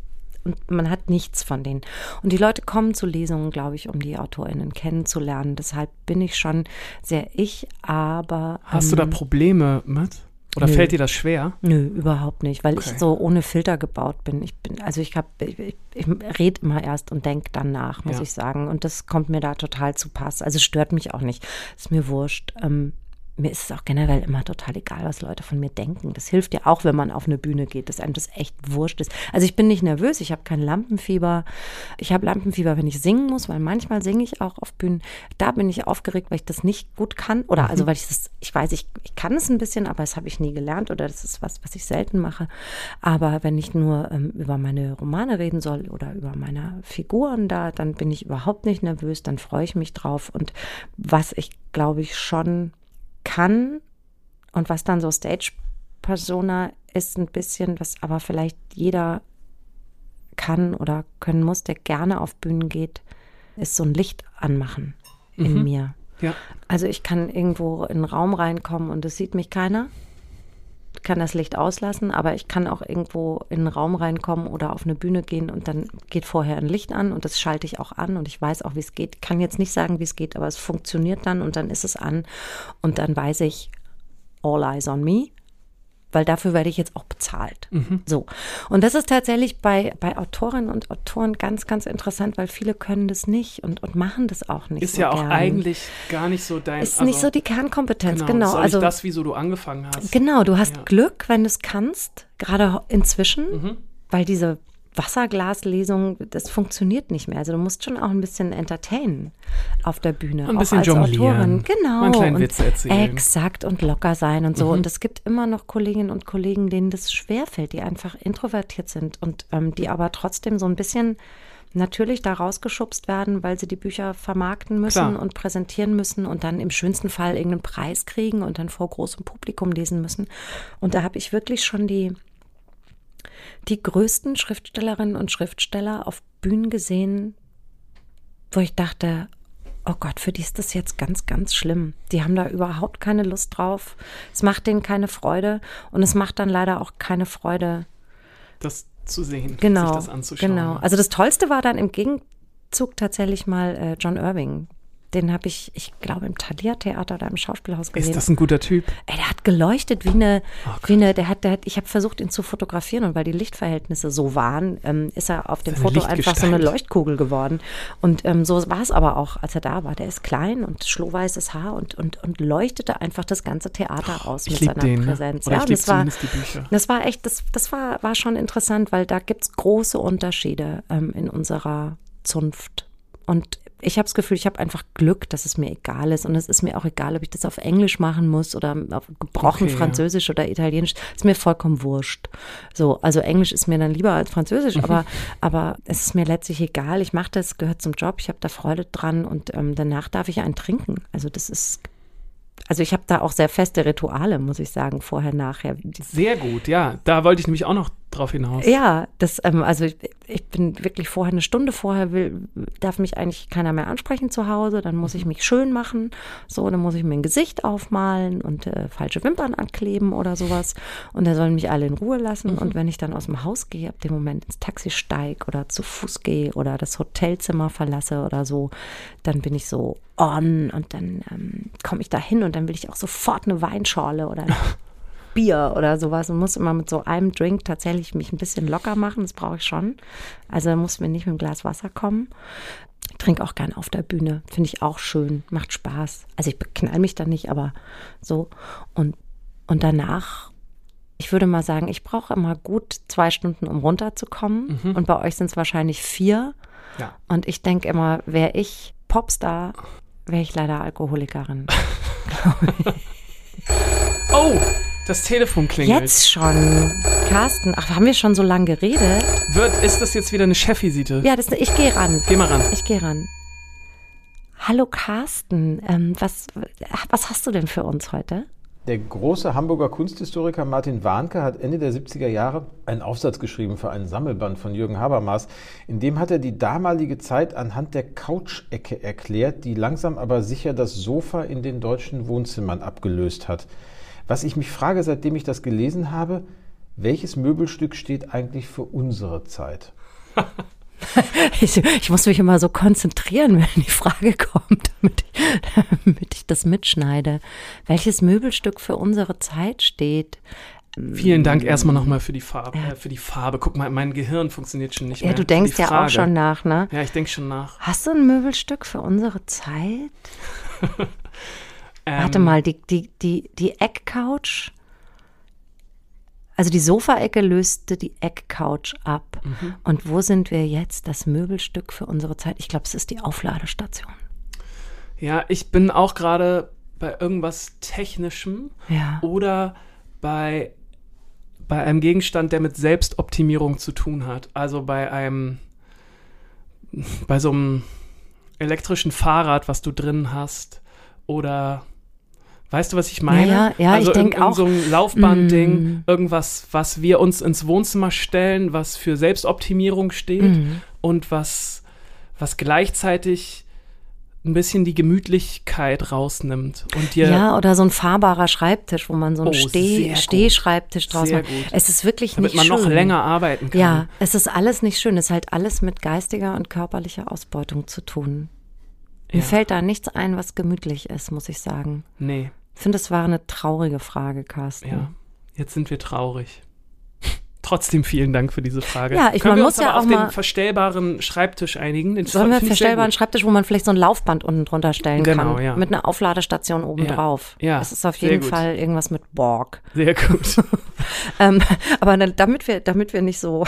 und man hat nichts von denen. Und die Leute kommen zu Lesungen, glaube ich, um die AutorInnen kennenzulernen. Deshalb bin ich schon sehr ich, aber. Hast du da ähm, Probleme mit? Oder nö. fällt dir das schwer? Nö, überhaupt nicht, weil Okay. ich so ohne Filter gebaut bin. Ich bin, also ich habe, ich, ich, rede immer erst und denke dann nach, muss Ja. ich sagen. Und das kommt mir da total zu Pass. Also stört mich auch nicht. Ist mir wurscht. Ähm, mir ist es auch generell immer total egal, was Leute von mir denken. Das hilft ja auch, wenn man auf eine Bühne geht, dass einem das echt wurscht ist. Also ich bin nicht nervös, ich habe kein Lampenfieber. Ich habe Lampenfieber, wenn ich singen muss, weil manchmal singe ich auch auf Bühnen. Da bin ich aufgeregt, weil ich das nicht gut kann. Oder also weil ich das, ich weiß, ich, ich kann es ein bisschen, aber das habe ich nie gelernt oder das ist was, was ich selten mache. Aber wenn ich nur ähm, über meine Romane reden soll oder über meine Figuren da, dann bin ich überhaupt nicht nervös, dann freue ich mich drauf. Und was ich, glaube ich, schon kann und was dann so Stage-Persona ist ein bisschen, was aber vielleicht jeder kann oder können muss, der gerne auf Bühnen geht, ist so ein Licht anmachen in mir. Ja. Also ich kann irgendwo in einen Raum reinkommen und es sieht mich keiner. Kann das Licht auslassen, aber ich kann auch irgendwo in einen Raum reinkommen oder auf eine Bühne gehen und dann geht vorher ein Licht an und das schalte ich auch an und ich weiß auch, wie es geht. Kann jetzt nicht sagen, wie es geht, aber es funktioniert dann und dann ist es an und dann weiß ich, all eyes on me weil dafür werde ich jetzt auch bezahlt. Mhm. So. Und das ist tatsächlich bei, bei Autorinnen und Autoren ganz, ganz interessant, weil viele können das nicht und, und machen das auch nicht. Ist so ja auch gern. eigentlich gar nicht so dein. Ist also, nicht so die Kernkompetenz, genau. Ist auch also das, wieso du angefangen hast. Genau, du hast Ja. Glück, wenn du es kannst, gerade inzwischen, Mhm. weil diese Wasserglaslesung, das funktioniert nicht mehr. Also du musst schon auch ein bisschen entertainen auf der Bühne. Ein auch bisschen als jonglieren. Autorin. Genau. Mal einen kleinen und Witz erzählen. Mhm. Exakt und locker sein und so. Und es gibt immer noch Kolleginnen und Kollegen, denen das schwerfällt, die einfach introvertiert sind und ähm, die aber trotzdem so ein bisschen natürlich da rausgeschubst werden, weil sie die Bücher vermarkten müssen Klar. und präsentieren müssen und dann im schönsten Fall irgendeinen Preis kriegen und dann vor großem Publikum lesen müssen. Und da habe ich wirklich schon die, die größten Schriftstellerinnen und Schriftsteller auf Bühnen gesehen, wo ich dachte, oh Gott, für die ist das jetzt ganz, ganz schlimm. Die haben da überhaupt keine Lust drauf. Es macht denen keine Freude und es macht dann leider auch keine Freude, Das zu sehen, genau, sich das anzuschauen. Genau. Also das Tollste war dann im Gegenzug tatsächlich mal äh, John Irving. Den habe ich, ich glaube, im Thalia-Theater oder im Schauspielhaus gesehen. Ist das ein guter Typ? Ey, der hat geleuchtet wie eine, Oh wie eine, der hat, der hat, ich habe versucht, ihn zu fotografieren und weil die Lichtverhältnisse so waren, ähm, ist er auf dem Seine Foto einfach so eine. Leuchtkugel geworden. Und ähm, so war es aber auch, als er da war. Der ist klein und schlohweißes Haar und, und, und leuchtete einfach das ganze Theater aus ich mit seiner den, ne? Präsenz. Oder ja, und das war, das war echt, das, das war, war schon interessant, weil da gibt's große Unterschiede ähm, in unserer Zunft. Und ich habe das Gefühl, ich habe einfach Glück, dass es mir egal ist. Und es ist mir auch egal, ob ich das auf Englisch machen muss oder auf gebrochen Okay, ja. Französisch oder Italienisch. Ist mir vollkommen wurscht. So, also Englisch ist mir dann lieber als Französisch, Mhm. aber, aber es ist mir letztlich egal. Ich mache das, gehört zum Job, ich habe da Freude dran und ähm, danach darf ich einen trinken. Also das ist, also ich habe da auch sehr feste Rituale, muss ich sagen, vorher, nachher. Sehr gut, ja. Da wollte ich nämlich auch noch drauf hinaus. ja, das, ähm, also ich, ich bin wirklich vorher eine Stunde vorher will, darf mich eigentlich keiner mehr ansprechen zu Hause. Dann muss ich mich schön machen. So, dann muss ich mir ein Gesicht aufmalen und äh, falsche Wimpern ankleben oder sowas. Und da sollen mich alle in Ruhe lassen. Und wenn ich dann aus dem Haus gehe, ab dem Moment ins Taxi steige oder zu Fuß gehe oder das Hotelzimmer verlasse oder so, dann bin ich so on und dann ähm, komme ich da hin und dann will ich auch sofort eine Weinschorle oder Bier oder sowas und muss immer mit so einem Drink tatsächlich mich ein bisschen locker machen. Das brauche ich schon. Also muss mir nicht mit einem Glas Wasser kommen. Ich trinke auch gern auf der Bühne. Finde ich auch schön. Macht Spaß. Also ich beknall mich da nicht, aber so. Und, und danach, ich würde mal sagen, ich brauche immer gut zwei Stunden, um runterzukommen. Und bei euch sind es wahrscheinlich vier. Ja. Und ich denke immer, wäre ich Popstar, wäre ich leider Alkoholikerin. Oh, das Telefon klingelt. Jetzt schon. Carsten, ach, haben wir schon so lange geredet? Wird, ist das jetzt wieder eine Chefvisite? Ja, das, ich gehe ran. Geh mal ran. Ich gehe ran. Hallo Carsten, ähm, was, was hast du denn für uns heute? Der große Hamburger Kunsthistoriker Martin Warnke hat Ende der 70er Jahre einen Aufsatz geschrieben für einen Sammelband von Jürgen Habermas. In dem hat er die damalige Zeit anhand der Couch-Ecke erklärt, die langsam aber sicher das Sofa in den deutschen Wohnzimmern abgelöst hat. Was ich mich frage, seitdem ich das gelesen habe, welches Möbelstück steht eigentlich für unsere Zeit? Ich, ich muss mich immer so konzentrieren, wenn die Frage kommt, damit ich, damit ich das mitschneide. Welches Möbelstück für unsere Zeit steht? Vielen Dank erstmal nochmal für die Farbe. Äh, für die Farbe. Guck mal, mein Gehirn funktioniert schon nicht Ja, mehr. du Für denkst ja auch schon nach, ne? Ja, ich denke schon nach. Hast du ein Möbelstück für unsere Zeit? Ähm, Warte mal, die, die, die, die Eckcouch. Also die Sofaecke löste die Eckcouch ab. Mhm. Und wo sind wir jetzt? Das Möbelstück für unsere Zeit. Ich glaube, es ist die Aufladestation. Ja, ich bin auch gerade bei irgendwas Technischem Ja. oder bei, bei einem Gegenstand, der mit Selbstoptimierung zu tun hat. Also bei einem, bei so einem elektrischen Fahrrad, was du drin hast. Oder weißt du, was ich meine? Ja, ja, ja, also ich denk irgend- irgend auch. so ein Laufbandding, Mm. irgendwas, was wir uns ins Wohnzimmer stellen, was für Selbstoptimierung steht Mhm. und was, was gleichzeitig ein bisschen die Gemütlichkeit rausnimmt und dir Ja, oder so ein fahrbarer Schreibtisch, wo man so einen Oh, Steh. Stehschreibtisch draus Sehr macht. gut. Es ist wirklich damit nicht man schön. noch länger arbeiten kann. Ja, es ist alles nicht schön. Es ist halt alles mit geistiger und körperlicher Ausbeutung zu tun. Mir Ja. fällt da nichts ein, was gemütlich ist, muss ich sagen. Nee, Ich finde, es war eine traurige Frage, Carsten. ja. Jetzt sind wir traurig. Trotzdem vielen Dank für diese Frage. Ja, ich- Können man wir muss uns aber ja auf auch den mal- verstellbaren Schreibtisch einigen? Den Sollen wir verstellbaren. Schreibtisch, wo man vielleicht so ein Laufband unten drunter stellen Genau, kann? ja. Mit einer Aufladestation oben Ja, drauf. ja, Es ist auf jeden. Fall irgendwas mit Borg. Sehr gut. Ähm, aber damit wir, damit wir nicht so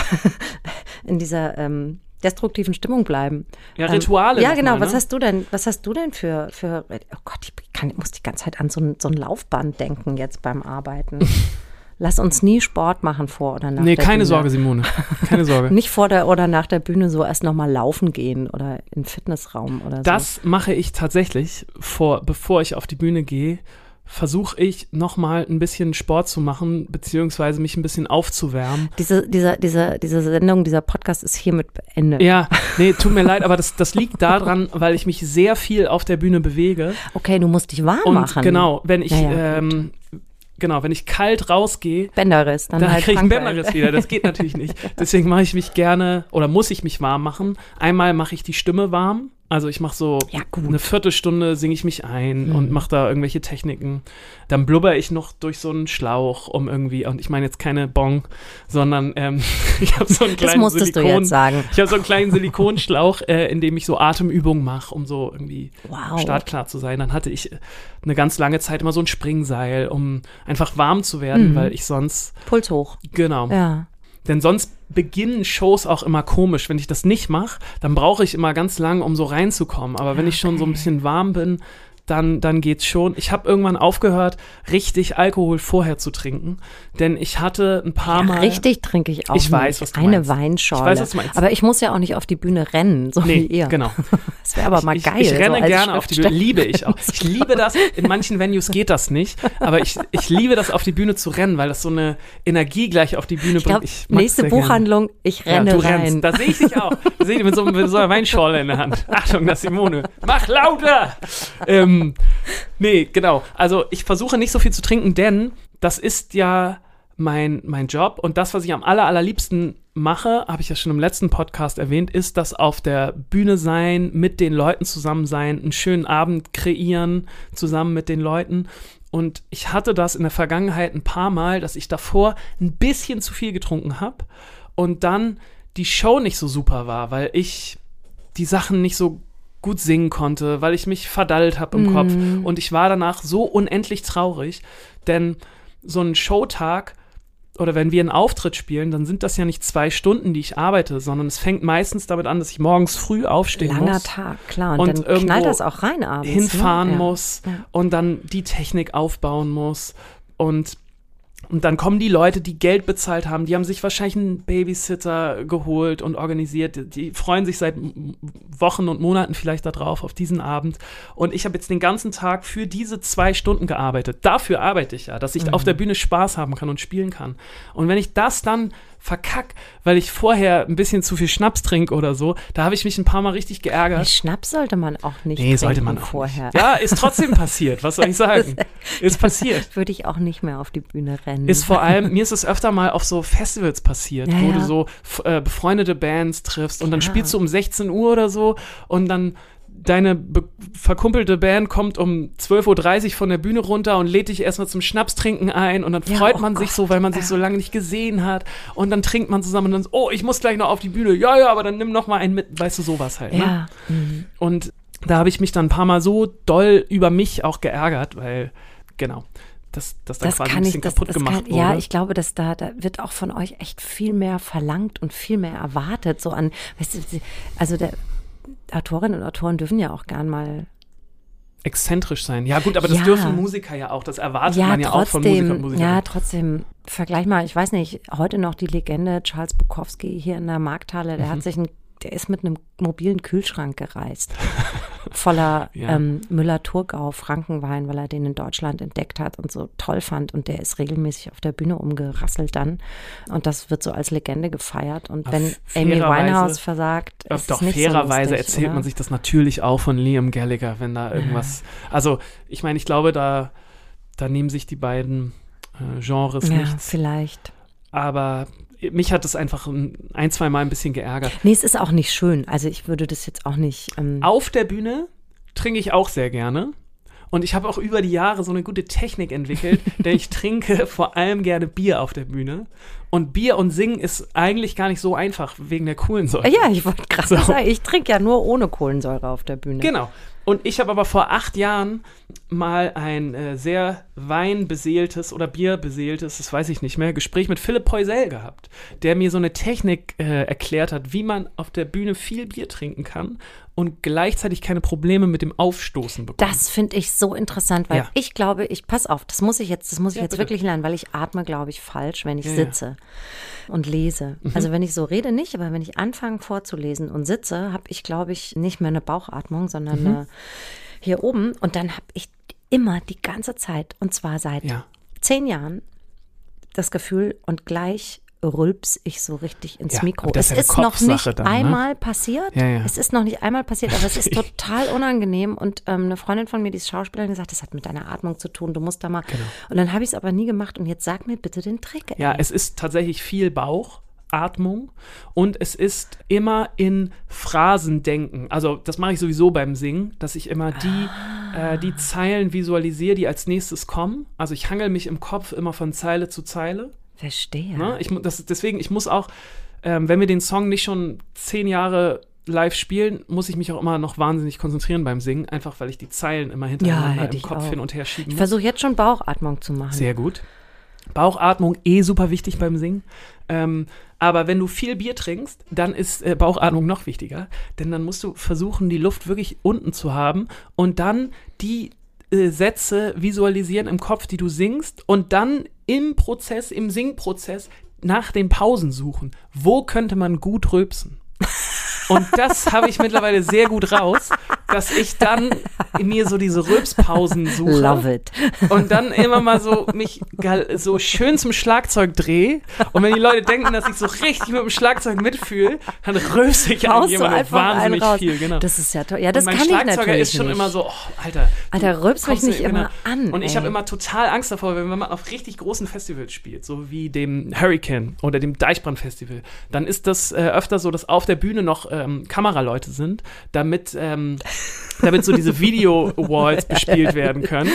in dieser ähm, destruktiven Stimmung bleiben. Ja, Ähm, Rituale. Ja, noch genau. mal, Was ne? hast du denn? Was hast du denn für für? Oh Gott, ich kann, muss die ganze Zeit an so ein, so ein Laufband denken jetzt beim Arbeiten. Lass uns nie Sport machen vor oder nach Nee, der keine Bühne. Sorge, Simone. Keine Sorge. Nicht vor der oder nach der Bühne so erst nochmal laufen gehen oder in den Fitnessraum oder so. Das mache ich tatsächlich, vor, bevor ich auf die Bühne gehe, versuche ich nochmal ein bisschen Sport zu machen, beziehungsweise mich ein bisschen aufzuwärmen. Diese, diese, diese, diese Sendung, dieser Podcast ist hiermit beendet. Ja, nee, tut mir leid, aber das, das liegt daran, weil ich mich sehr viel auf der Bühne bewege. Okay, du musst dich warm Und machen. genau, wenn ich, Ja, ja, ähm, genau, wenn ich kalt rausgehe, Bänderriss, dann, dann halt kriege ich einen. Bänderriss wieder. Das geht natürlich nicht. Deswegen mache ich mich gerne oder muss ich mich warm machen. Einmal mache ich die Stimme warm. Also ich mache so Ja. Mhm. eine Viertelstunde singe ich mich ein und mache da irgendwelche Techniken. Dann blubber ich noch durch so einen Schlauch, um irgendwie, und ich meine jetzt keine Bong, sondern ähm, ich habe so einen Das kleinen musstest Silikon, du jetzt sagen. Ich habe so einen kleinen Silikonschlauch, äh, in dem ich so Atemübungen mache, um so irgendwie Wow. startklar zu sein. Dann hatte ich eine ganz lange Zeit immer so ein Springseil, um einfach warm zu werden, Mhm. weil ich sonst, Puls hoch. genau. Ja. Denn sonst beginnen Shows auch immer komisch. Wenn ich das nicht mache, dann brauche ich immer ganz lang, um so reinzukommen. Aber wenn ich schon so ein bisschen warm bin, dann, dann geht's schon. Ich habe irgendwann aufgehört, richtig Alkohol vorher zu trinken. Denn ich hatte ein paar Ja, Mal. richtig trinke ich auch Ich weiß, nicht. was du Eine meinst. Weinschorle. Ich weiß, was du meinst. Aber ich muss ja auch nicht auf die Bühne rennen, so Nee, wie ihr. genau. Das wäre aber mal ich, geil. Ich renne so gerne auf die Bühne. Liebe ich auch. Ich liebe das. In manchen Venues geht das nicht. Aber ich, ich liebe das, auf die Bühne zu rennen, weil das so eine Energie gleich auf die Bühne Ich glaube, bringt. Ich nächste sehr gerne. Buchhandlung, ich Ja, renne du rein. rennst. Da sehe ich dich auch. Da sehe ich dich mit so, mit so einer Weinschorle in der Hand. Achtung, das Simone. Mach lauter! Ähm, nee, genau. Also ich versuche nicht so viel zu trinken, denn das ist ja mein, mein Job. Und das, was ich am aller, allerliebsten mache, habe ich ja schon im letzten Podcast erwähnt, ist das auf der Bühne sein, mit den Leuten zusammen sein, einen schönen Abend kreieren, zusammen mit den Leuten. Und ich hatte das in der Vergangenheit ein paar Mal, dass ich davor ein bisschen zu viel getrunken habe und dann die Show nicht so super war, weil ich die Sachen nicht so gut singen konnte, weil ich mich verdallt habe im Kopf. Und ich war danach so unendlich traurig, denn so ein Showtag oder wenn wir einen Auftritt spielen, dann sind das ja nicht zwei Stunden, die ich arbeite, sondern es fängt meistens damit an, dass ich morgens früh aufstehen Langer muss Tag, klar. Und, und dann irgendwo knallt das auch rein abends. hinfahren ne? ja. muss Ja. und dann die Technik aufbauen muss und und dann kommen die Leute, die Geld bezahlt haben, die haben sich wahrscheinlich einen Babysitter geholt und organisiert. Die- freuen sich seit Wochen und Monaten vielleicht darauf, auf diesen Abend. Und ich habe jetzt den ganzen Tag für diese zwei Stunden gearbeitet. Dafür arbeite ich ja, dass ich auf der Bühne Spaß haben kann und spielen kann. Und wenn ich das dann verkack, weil ich vorher ein bisschen zu viel Schnaps trinke oder so, da habe ich mich ein paar Mal richtig geärgert. Schnaps sollte man auch nicht Nee, trinken sollte man auch vorher. Nicht. Ja, ist trotzdem passiert. Was soll ich sagen? Ist passiert. Würde ich auch nicht mehr auf die Bühne rennen. Ist vor allem, mir ist es öfter mal auf so Festivals passiert, Ja, wo ja. du so äh, befreundete Bands triffst und dann Klar. spielst du um 16 Uhr oder so und dann deine be- verkumpelte Band kommt um 12.30 Uhr von der Bühne runter und lädt dich erstmal zum Schnapstrinken ein und dann Ja, freut oh man sich Gott, so, weil man sich so lange nicht gesehen hat und dann trinkt man zusammen und dann so, oh, ich muss gleich noch auf die Bühne. Ja, ja, aber dann nimm noch mal einen mit, weißt du, sowas halt. Ne? ja. Mhm. Und da habe ich mich dann ein paar Mal so doll über mich auch geärgert, weil, genau, das, das dann Das quasi ein ich, bisschen das, kaputt das gemacht kann, wurde. ja, ich glaube, dass da, da wird auch von euch echt viel mehr verlangt und viel mehr erwartet. So an, weißt du, also der Autorinnen und Autoren dürfen ja auch gern mal Exzentrisch sein. Ja, gut, aber das Ja. dürfen Musiker ja auch. Das erwartet ja, man ja auch von Musiker und trotzdem, Musikern. ja, trotzdem. Vergleich mal, ich weiß nicht, heute noch die Legende Charles Bukowski hier in der Markthalle, der Mhm. hat sich ein, der ist mit einem mobilen Kühlschrank gereist. voller Ja. ähm, Müller-Thurgau Frankenwein, weil er den in Deutschland entdeckt hat und so toll fand. Und der ist regelmäßig auf der Bühne umgerasselt dann. Und das wird so als Legende gefeiert. Und wenn Amy Winehouse versagt, ist doch es nicht fairerweise so lustig, erzählt oder? man sich das natürlich auch von Liam Gallagher, wenn da irgendwas. Also, ich meine, ich glaube, da, da nehmen sich die beiden äh, Genres Ja, nichts. vielleicht. Aber mich hat es einfach ein, zwei Mal ein bisschen geärgert. Nee, es ist auch nicht schön. Also ich würde das jetzt auch nicht. Ähm, Auf der Bühne trinke ich auch sehr gerne. Und ich habe auch über die Jahre so eine gute Technik entwickelt, denn ich trinke vor allem gerne Bier auf der Bühne. Und Bier und Singen ist eigentlich gar nicht so einfach wegen der Kohlensäure. ja, ich wollte gerade So. sagen, ich trinke ja nur ohne Kohlensäure auf der Bühne. Genau. Und ich habe aber vor acht Jahren mal ein äh, sehr weinbeseeltes oder bierbeseeltes, das weiß ich nicht mehr, Gespräch mit Philipp Poisel gehabt, der mir so eine Technik äh, erklärt hat, wie man auf der Bühne viel Bier trinken kann und gleichzeitig keine Probleme mit dem Aufstoßen bekommt. Das finde ich so interessant, weil Ja. ich glaube, ich pass auf, das muss ich jetzt, das muss ich Ja, jetzt bitte. wirklich lernen, weil ich atme, glaube ich, falsch, wenn ich Ja, Mhm. sitze und lese. Also wenn ich so rede, nicht, aber wenn ich anfange vorzulesen und sitze, habe ich, glaube ich, nicht mehr eine Bauchatmung, sondern Mhm. eine hier oben. Und dann habe ich immer die ganze Zeit, und zwar seit zehn Jahren, das Gefühl und gleich rülps ich so richtig ins Ja, Mikro. Es ist noch nicht dann, ne? einmal passiert. Ja, ja. Es ist noch nicht einmal passiert, aber es ist total unangenehm. Und ähm, eine Freundin von mir, die ist Schauspielerin, die sagt, das hat mit deiner Atmung zu tun, du musst da mal. Und dann habe ich es aber nie gemacht. Und jetzt sag mir bitte den Trick. ey. Genau. Ja, es ist tatsächlich viel Bauchatmung und es ist immer in Phrasen denken. Also das mache ich sowieso beim Singen, dass ich immer die, äh, die Zeilen visualisiere, die als nächstes kommen. Also ich hangel mich im Kopf immer von Zeile zu Zeile. Verstehe. Ne? Ich, das, deswegen, ich muss auch, ähm, wenn wir den Song nicht schon zehn Jahre live spielen, muss ich mich auch immer noch wahnsinnig konzentrieren beim Singen, einfach weil ich die Zeilen immer hintereinander hätte im Kopf auch. hin und her schieben Ich versuche jetzt schon Bauchatmung zu machen. Sehr gut. Bauchatmung eh super wichtig beim Singen. Ähm, aber wenn du viel Bier trinkst, dann ist äh, Bauchatmung noch wichtiger. Denn dann musst du versuchen, die Luft wirklich unten zu haben und dann die äh, Sätze visualisieren im Kopf, die du singst und dann im Prozess, im Singprozess nach den Pausen suchen. Wo könnte man gut rülpsen? Und das habe ich mittlerweile sehr gut raus, dass ich dann mir so diese Rülpspausen suche Love it. und dann immer mal so mich so schön zum Schlagzeug drehe. Und wenn die Leute denken, dass ich so richtig mit dem Schlagzeug mitfühle, dann rülpse ich an einfach einen wahnsinnig viel. Genau. Das ist ja toll. Ja, das kann ich Schlagzeuger natürlich ist schon nicht. immer so, oh, Alter. Alter, rülps mich nicht immer an, Und ich habe immer total Angst davor, wenn man auf richtig großen Festivals spielt, so wie dem Hurricane oder dem Deichbrand Festival, dann ist das äh, öfter so, dass auf der Bühne noch ähm, Kameraleute sind, damit, ähm, damit so diese Video-Walls bespielt werden können.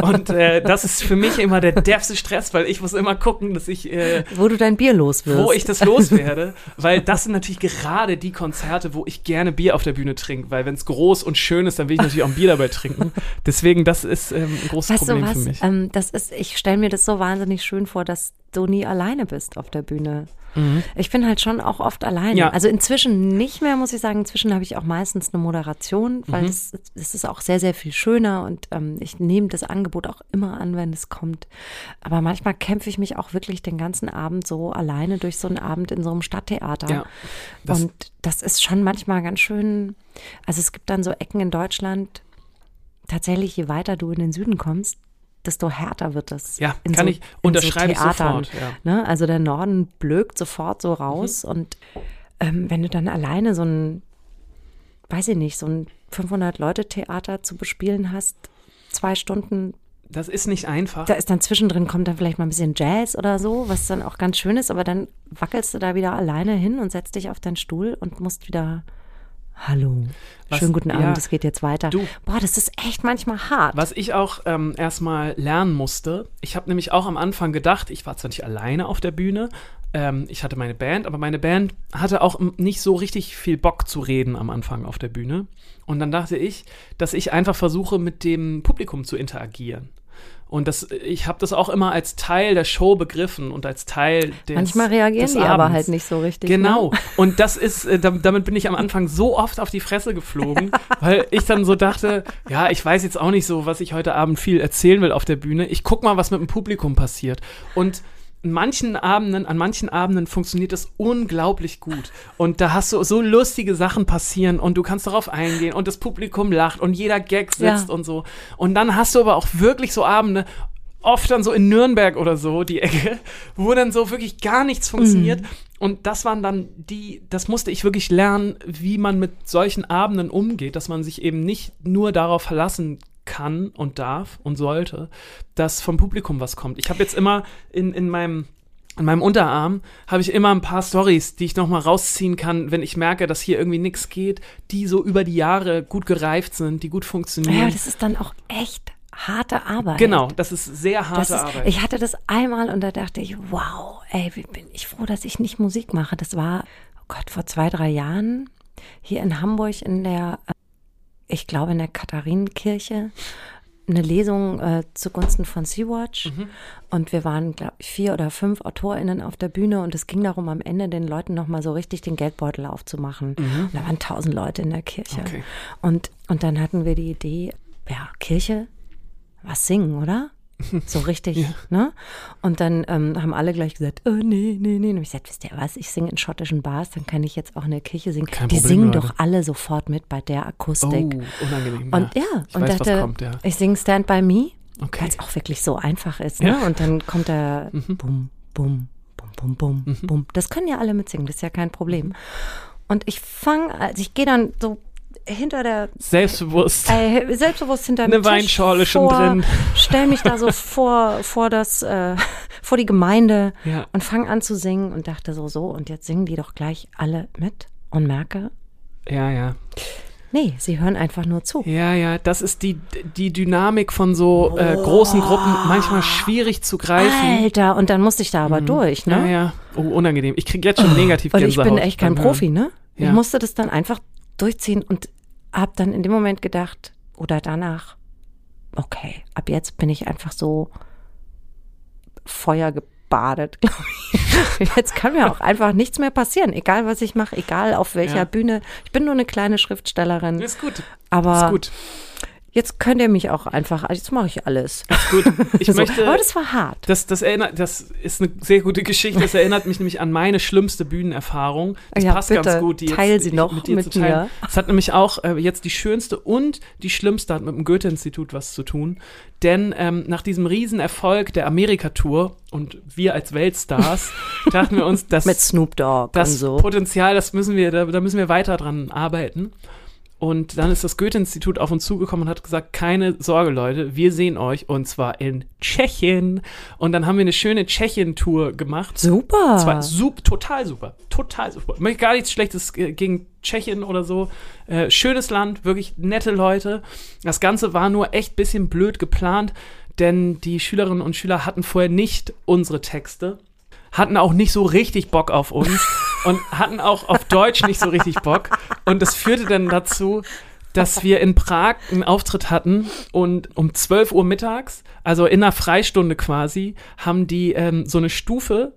Und äh, das ist für mich immer der derbste Stress, weil ich muss immer gucken, dass ich äh, Wo du dein Bier los wirst. wo ich das loswerde, weil das sind natürlich gerade die Konzerte, wo ich gerne Bier auf der Bühne trinke, weil wenn es groß und schön ist, dann will ich natürlich auch ein Bier dabei trinken. Deswegen, das ist ähm, ein großes Weißt du Problem was? für mich. Ähm, das ist, ich stelle mir das so wahnsinnig schön vor, dass du nie alleine bist auf der Bühne. Ich bin halt schon auch oft alleine. Mhm. Ja. Also inzwischen nicht mehr, muss ich sagen. Inzwischen habe ich auch meistens eine Moderation, Mhm. weil es es ist auch sehr, sehr viel schöner und ähm, ich nehme das Angebot auch immer an, wenn es kommt. Aber manchmal kämpfe ich mich auch wirklich den ganzen Abend so alleine durch so einen Abend in so einem Stadttheater. Ja, das- und das ist schon manchmal ganz schön. Also es gibt dann so Ecken in Deutschland, tatsächlich, je weiter du in den Süden kommst, desto härter wird das. Ja, kann so, ich- in unterschreibe ich Theatern, sofort, ja. Ne? Also der Norden blökt sofort so raus und ähm, wenn du dann alleine so ein, weiß ich nicht, so ein 500-Leute-Theater zu bespielen hast, zwei Stunden, Das ist nicht einfach. da ist dann zwischendrin, kommt dann vielleicht mal ein bisschen Jazz oder so, was dann auch ganz schön ist, aber dann wackelst du da wieder alleine hin und setzt dich auf deinen Stuhl und musst wieder Hallo. Was- Schönen guten Abend, ja, es geht jetzt weiter. du. Boah, das ist echt manchmal hart. Was ich auch ähm, erstmal lernen musste, ich habe nämlich auch am Anfang gedacht, ich war zwar nicht alleine auf der Bühne, ähm, ich hatte meine Band, aber meine Band hatte auch nicht so richtig viel Bock zu reden am Anfang auf der Bühne. Und dann dachte ich, dass ich einfach versuche, mit dem Publikum zu interagieren. Und das, ich habe das auch immer als Teil der Show begriffen und als Teil des Manchmal reagieren des die aber Abends. halt nicht so richtig. Genau. Ne? Und das ist, äh, dam- damit bin ich am Anfang so oft auf die Fresse geflogen, weil ich dann so dachte, ja, ich weiß jetzt auch nicht so, was ich heute Abend viel erzählen will auf der Bühne. Ich guck mal, was mit dem Publikum passiert. Und manchen Abenden, an manchen Abenden funktioniert das unglaublich gut. Und da hast du so lustige Sachen passieren und du kannst darauf eingehen und das Publikum lacht und jeder Gag sitzt Ja. und so. Und dann hast du aber auch wirklich so Abende, oft dann so in Nürnberg oder so, die Ecke, wo dann so wirklich gar nichts funktioniert. Und das waren dann die, das musste ich wirklich lernen, wie man mit solchen Abenden umgeht, dass man sich eben nicht nur darauf verlassen kann und darf und sollte, dass vom Publikum was kommt. Ich habe jetzt immer in, in meinem in meinem Unterarm habe ich immer ein paar Stories, die ich noch mal rausziehen kann, wenn ich merke, dass hier irgendwie nichts geht, die so über die Jahre gut gereift sind, die gut funktionieren. Ja, das ist dann auch echt harte Arbeit. genau, das ist sehr harte ist, Arbeit. ich hatte das einmal und da dachte ich, wow, ey, wie bin ich froh, dass ich nicht Musik mache. Das war, oh Gott, vor zwei, drei Jahren hier in Hamburg in der, ich glaube in der Katharinenkirche, eine Lesung äh, zugunsten von Sea-Watch. Und wir waren, glaube ich, vier oder fünf AutorInnen auf der Bühne und es ging darum, am Ende den Leuten nochmal so richtig den Geldbeutel aufzumachen. Und da waren tausend Leute in der Kirche. Okay. Und, und dann hatten wir die Idee, ja, Kirche, was singen, oder? So richtig, ne? Und dann ähm, haben alle gleich gesagt, oh, nee, nee, nee. Und ich gesagt, wisst ihr was, ich singe in schottischen Bars, dann kann ich jetzt auch in der Kirche singen. Kein die Problem, singen Leute. doch alle sofort mit bei der oh, Akustik. unangenehm. Und ja, ich und weiß, dachte, kommt, ja. ich singe Stand By Me, Okay. weil es auch wirklich so einfach ist. Ne? Ja. Mhm. Und dann kommt da bum, bum, bum, bum, bum, bum. Das können ja alle mitsingen, das ist ja kein Problem. Mhm. Und ich fange, also ich gehe dann so hinter der Selbstbewusst. äh, selbstbewusst hinter Eine dem Tisch Weinschorle schon vor, drin. Stell mich da so vor, vor das, äh, vor die Gemeinde Ja. und fange an zu singen und dachte so, so, und jetzt singen die doch gleich alle mit und merke, Ja, ja. nee, sie hören einfach nur zu. Ja, ja, das ist die, die Dynamik von so äh, großen Gruppen manchmal schwierig zu greifen. Alter, und dann musste ich da aber durch, ne? Mhm. Ja, ja. Oh, unangenehm. Ich krieg jetzt schon negativ Und ich bin echt kein Hören. Profi, ne? Ich Ja. musste das dann einfach durchziehen und habe dann in dem Moment gedacht, oder danach, okay, ab jetzt bin ich einfach so feuergebadet, glaube ich. Jetzt kann mir auch einfach nichts mehr passieren, egal was ich mache, egal auf welcher Ja. Bühne. Ich bin nur eine kleine Schriftstellerin, Ist gut. aber Ist gut. Jetzt könnt ihr mich auch einfach, jetzt mache ich alles. Ist gut. Ich So, möchte. aber das war hart. Das, das erinnert, das ist eine sehr gute Geschichte. Das erinnert mich nämlich an meine schlimmste Bühnenerfahrung. Das Ja, passt bitte, ganz gut. Die teil sie ich- noch dir mit zu teilen. mir. Es hat nämlich auch äh, jetzt die schönste und die schlimmste hat mit dem Goethe-Institut was zu tun. Denn ähm, nach diesem Riesenerfolg der Amerika-Tour und wir als Weltstars dachten wir uns, dass Mit Snoop Dogg das und so. Potenzial, das müssen wir, da, da müssen wir weiter dran arbeiten. Und dann ist das Goethe-Institut auf uns zugekommen und hat gesagt, keine Sorge, Leute, wir sehen euch und zwar in Tschechien. Und dann haben wir eine schöne Tschechien-Tour gemacht. Super. Das war sup, total super, total super. Ich möchte gar nichts Schlechtes äh, gegen Tschechien oder so. Äh, schönes Land, wirklich nette Leute. Das Ganze war nur echt bisschen blöd geplant, denn die Schülerinnen und Schüler hatten vorher nicht unsere Texte, hatten auch nicht so richtig Bock auf uns und hatten auch auf Deutsch nicht so richtig Bock. Und das führte dann dazu, dass wir in Prag einen Auftritt hatten und um 12 Uhr mittags, also in einer Freistunde quasi, haben die ähm, so eine Stufe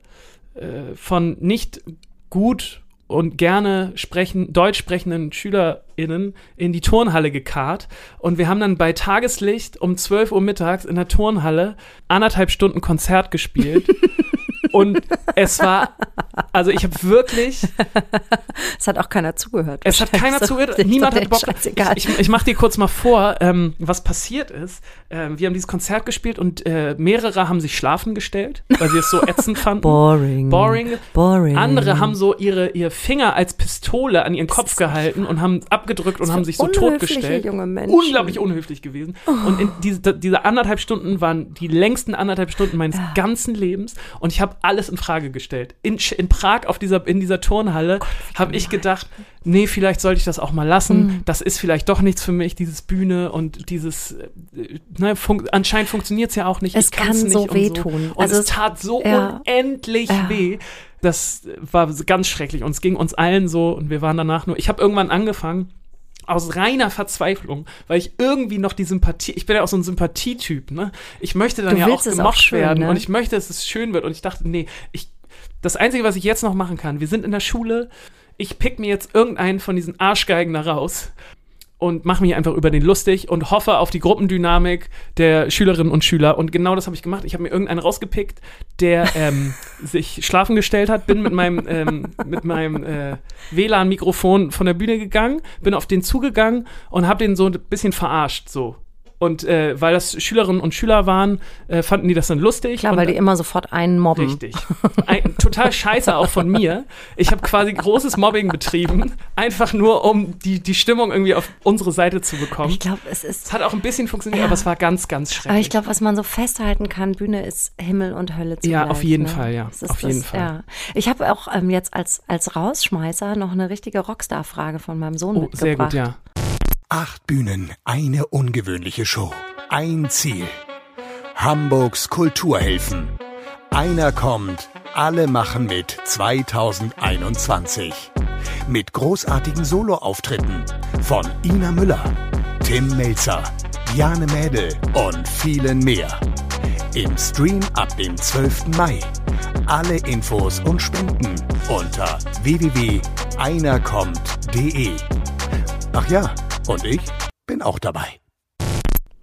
äh, von nicht gut und gerne sprechen, deutsch sprechenden SchülerInnen in die Turnhalle gekarrt. Und wir haben dann bei Tageslicht um 12 Uhr mittags in der Turnhalle anderthalb Stunden Konzert gespielt. und es war, also ich habe wirklich, Es hat auch keiner zugehört. es hat keiner So, zugehört, niemand hat Bock. Ich, ich, ich mache dir kurz mal vor, ähm, was passiert ist. Ähm, wir haben dieses Konzert gespielt und äh, mehrere haben sich schlafen gestellt, weil sie es so ätzend fanden. Boring. Boring. Boring. Andere haben so ihre, ihr Finger als Pistole an ihren Kopf gehalten und haben abgedrückt und haben sich so totgestellt. junge Menschen. Oh. Unglaublich unhöflich gewesen. Und in diese, diese anderthalb Stunden waren die längsten anderthalb Stunden meines ganzen Lebens. Und ich habe alles in Frage gestellt. In, in Prag auf dieser, in dieser Turnhalle habe ich gedacht, nee, vielleicht sollte ich das auch mal lassen. Mhm. Das ist vielleicht doch nichts für mich, dieses Bühne und dieses, äh, ne, fun anscheinend funktioniert es ja auch nicht. Es kann so nicht und wehtun. Und Also es es- tat so ja. unendlich Ja. weh. Das war ganz schrecklich und es ging uns allen so und wir waren danach nur. Ich habe irgendwann angefangen aus reiner Verzweiflung, weil ich irgendwie noch die Sympathie, ich bin ja auch so ein Sympathietyp, ne? Ich möchte dann Du ja auch es auch gemocht schön, werden ne? und ich möchte, dass es schön wird und ich dachte, nee, ich das einzige, was ich jetzt noch machen kann, wir sind in der Schule, ich pick mir jetzt irgendeinen von diesen Arschgeigen da raus und mache mich einfach über den lustig und hoffe auf die Gruppendynamik der Schülerinnen und Schüler. Und genau das habe ich gemacht. Ich habe mir irgendeinen rausgepickt, der ähm, sich schlafen gestellt hat, bin mit meinem, ähm, mit meinem äh, WLAN-Mikrofon von der Bühne gegangen, bin auf den zugegangen und habe den so ein bisschen verarscht, so. Und äh, weil das Schülerinnen und Schüler waren, äh, fanden die das dann lustig. Klar, und weil die immer sofort einen mobben. Richtig. Ein, total scheiße auch von mir. Ich habe quasi großes Mobbing betrieben, einfach nur um die, die Stimmung irgendwie auf unsere Seite zu bekommen. Ich glaube, es ist. Es hat auch ein bisschen funktioniert, Ja. aber es war ganz, ganz schrecklich. Aber ich glaube, was man so festhalten kann, Bühne ist Himmel und Hölle zugleich. Ja, auf jeden ne? Fall, ja. Auf jeden das, Fall. Ja. Ich habe auch ähm, jetzt als, als Rausschmeißer noch eine richtige Rockstar-Frage von meinem Sohn oh, mitgebracht. sehr gut, ja. Acht Bühnen, eine ungewöhnliche Show. Ein Ziel. Hamburgs Kulturhilfen. Einer kommt, alle machen mit 2021. Mit großartigen Soloauftritten von Ina Müller, Tim Melzer, Jane Mädel und vielen mehr. Im Stream ab dem 12. Mai. Alle Infos und Spenden unter www.einerkommt.de. Ach ja, und ich bin auch dabei.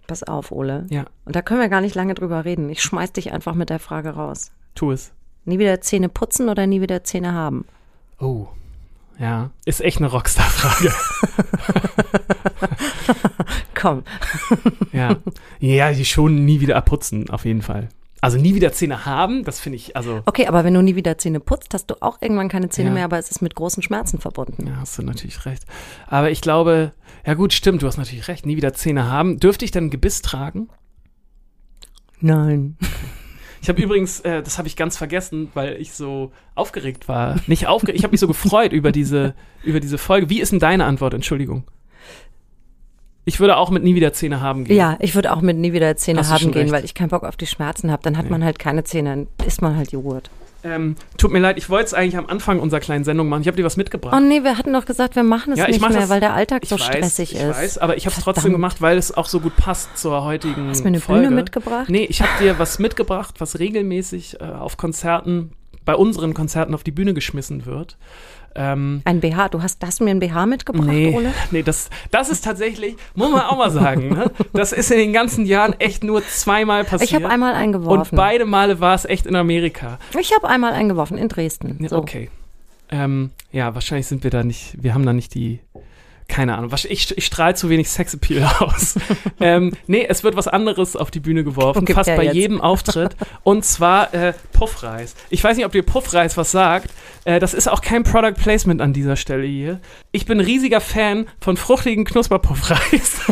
Pass auf, Ole. Ja, Und da können wir gar nicht lange drüber reden. Ich schmeiß dich einfach mit der Frage raus. tu es. Nie wieder Zähne putzen oder nie wieder Zähne haben? Oh. Ja, ist echt eine Rockstar-Frage. Komm. ja. ja, die schon nie wieder abputzen, auf jeden Fall. Also nie wieder Zähne haben, das finde ich, also, Okay, aber wenn du nie wieder Zähne putzt, hast du auch irgendwann keine Zähne Ja. mehr, aber es ist mit großen Schmerzen verbunden. ja, hast du natürlich recht. Aber ich glaube, ja gut, stimmt, du hast natürlich recht, nie wieder Zähne haben. Dürfte ich dann Gebiss tragen? Nein. Ich habe übrigens, äh, das habe ich ganz vergessen, weil ich so aufgeregt war. Nicht aufgeregt, ich habe mich so gefreut über diese, über diese Folge. Wie ist denn deine Antwort? Entschuldigung. Ich würde auch mit nie wieder Zähne haben gehen. Ja, ich würde auch mit nie wieder Zähne haben gehen, recht. weil ich keinen Bock auf die Schmerzen habe. Dann hat Nee. man halt keine Zähne, dann isst man halt Joghurt. Ähm, tut mir leid, ich wollte es eigentlich am Anfang unserer kleinen Sendung machen. Ich habe dir was mitgebracht. Oh nee, wir hatten doch gesagt, wir machen es Ja, ich nicht mach mehr, das- weil der Alltag ich so weiß, stressig ich ist. weiß, aber ich habe es trotzdem gemacht, weil es auch so gut passt zur heutigen Hast du mir eine Folge. Bühne mitgebracht? Nee, ich habe dir was mitgebracht, was regelmäßig äh, auf Konzerten, bei unseren Konzerten auf die Bühne geschmissen wird. Ähm, Ein BH. Du hast, hast du mir ein BH mitgebracht, Nee, Ole? nee das, das ist tatsächlich, muss man auch mal sagen, ne? das ist in den ganzen Jahren echt nur zweimal passiert. Ich habe einmal und eingeworfen. beide Male war es echt in Amerika. ich habe einmal eingeworfen in Dresden. Ja, So. Okay. Ähm, ja, wahrscheinlich sind wir da nicht, wir haben da nicht die, keine Ahnung, ich, ich strahle zu wenig Sexappeal aus. ähm, nee, es wird was anderes auf die Bühne geworfen, Gibt fast bei jetzt. jedem Auftritt. Und zwar äh, Puffreis. Ich weiß nicht, ob dir Puffreis was sagt. Äh, das ist auch kein Product Placement an dieser Stelle hier. Ich bin riesiger Fan von fruchtigen Knusperpuffreis.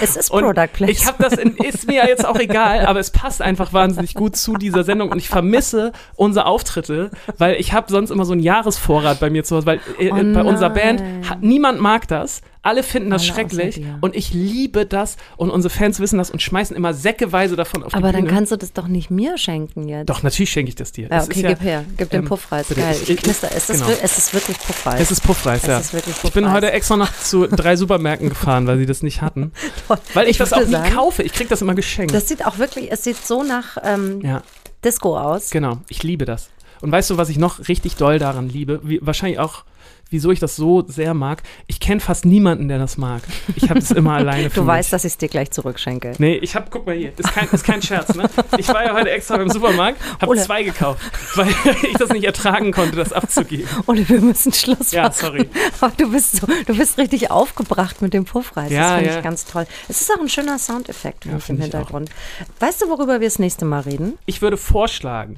Es ist Und Product Placement. Ich habe das, in, ist mir ja jetzt auch egal, aber es passt einfach wahnsinnig gut zu dieser Sendung und ich vermisse unsere Auftritte, weil ich habe sonst immer so einen Jahresvorrat bei mir zu Hause, weil äh, Oh bei unserer. Band hat, niemand mag das. Alle finden das Alle schrecklich und ich liebe das und unsere Fans wissen das und schmeißen immer säckeweise davon auf aber die dann Bühne. kannst du das doch nicht mir schenken jetzt. Doch, natürlich schenke ich das dir. Ja, okay, ist gib her. Gib den ähm, Puffreis. bitte, Geil. ich- Ich knister. Es ist, genau. wir- es ist wirklich Puffreis. Es ist Puffreis, ja. ist wirklich Ich bin Puffreis. heute extra noch zu drei Supermärkten gefahren, weil sie das nicht hatten. Weil ich, Ich das auch nie sagen, kaufe. Ich krieg das immer geschenkt. Das sieht auch wirklich, es sieht so nach ähm, ja. Disco aus. Genau, ich liebe das. Und weißt du, was ich noch richtig doll daran liebe? Wie, wahrscheinlich auch, wieso ich das so sehr mag. Ich kenne fast niemanden, der das mag. Ich habe es immer alleine für Du mich. weißt, dass ich es dir gleich zurückschenke. Nee, ich hab, guck mal hier, ist kein, ist kein Scherz, ne? Ich war ja heute extra beim Supermarkt, hab Ole. zwei gekauft, weil ich das nicht ertragen konnte, das abzugeben. Ole, wir müssen Schluss Ja, machen. sorry. Aber du bist so, du bist richtig aufgebracht mit dem Puffreis. Ja, das finde ja. ich ganz toll. Es ist auch ein schöner Soundeffekt Ja, im ich auch. Hintergrund. Weißt du, worüber wir das nächste Mal reden? Ich würde vorschlagen,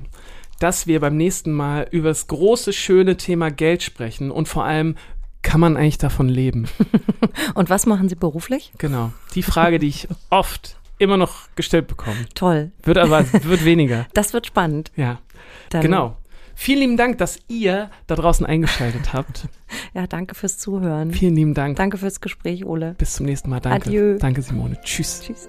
dass wir beim nächsten Mal über das große, schöne Thema Geld sprechen und vor allem, kann man eigentlich davon leben? Und was machen Sie beruflich? Genau. Die Frage, die ich oft immer noch gestellt bekomme. Toll. Wird aber, wird weniger. Das wird spannend. Ja, Dann, genau. Vielen lieben Dank, dass ihr da draußen eingeschaltet habt. Ja, danke fürs Zuhören. Vielen lieben Dank. Danke fürs Gespräch, Ole. Bis zum nächsten Mal. Danke. Adieu. Danke, Simone. Tschüss. Tschüss.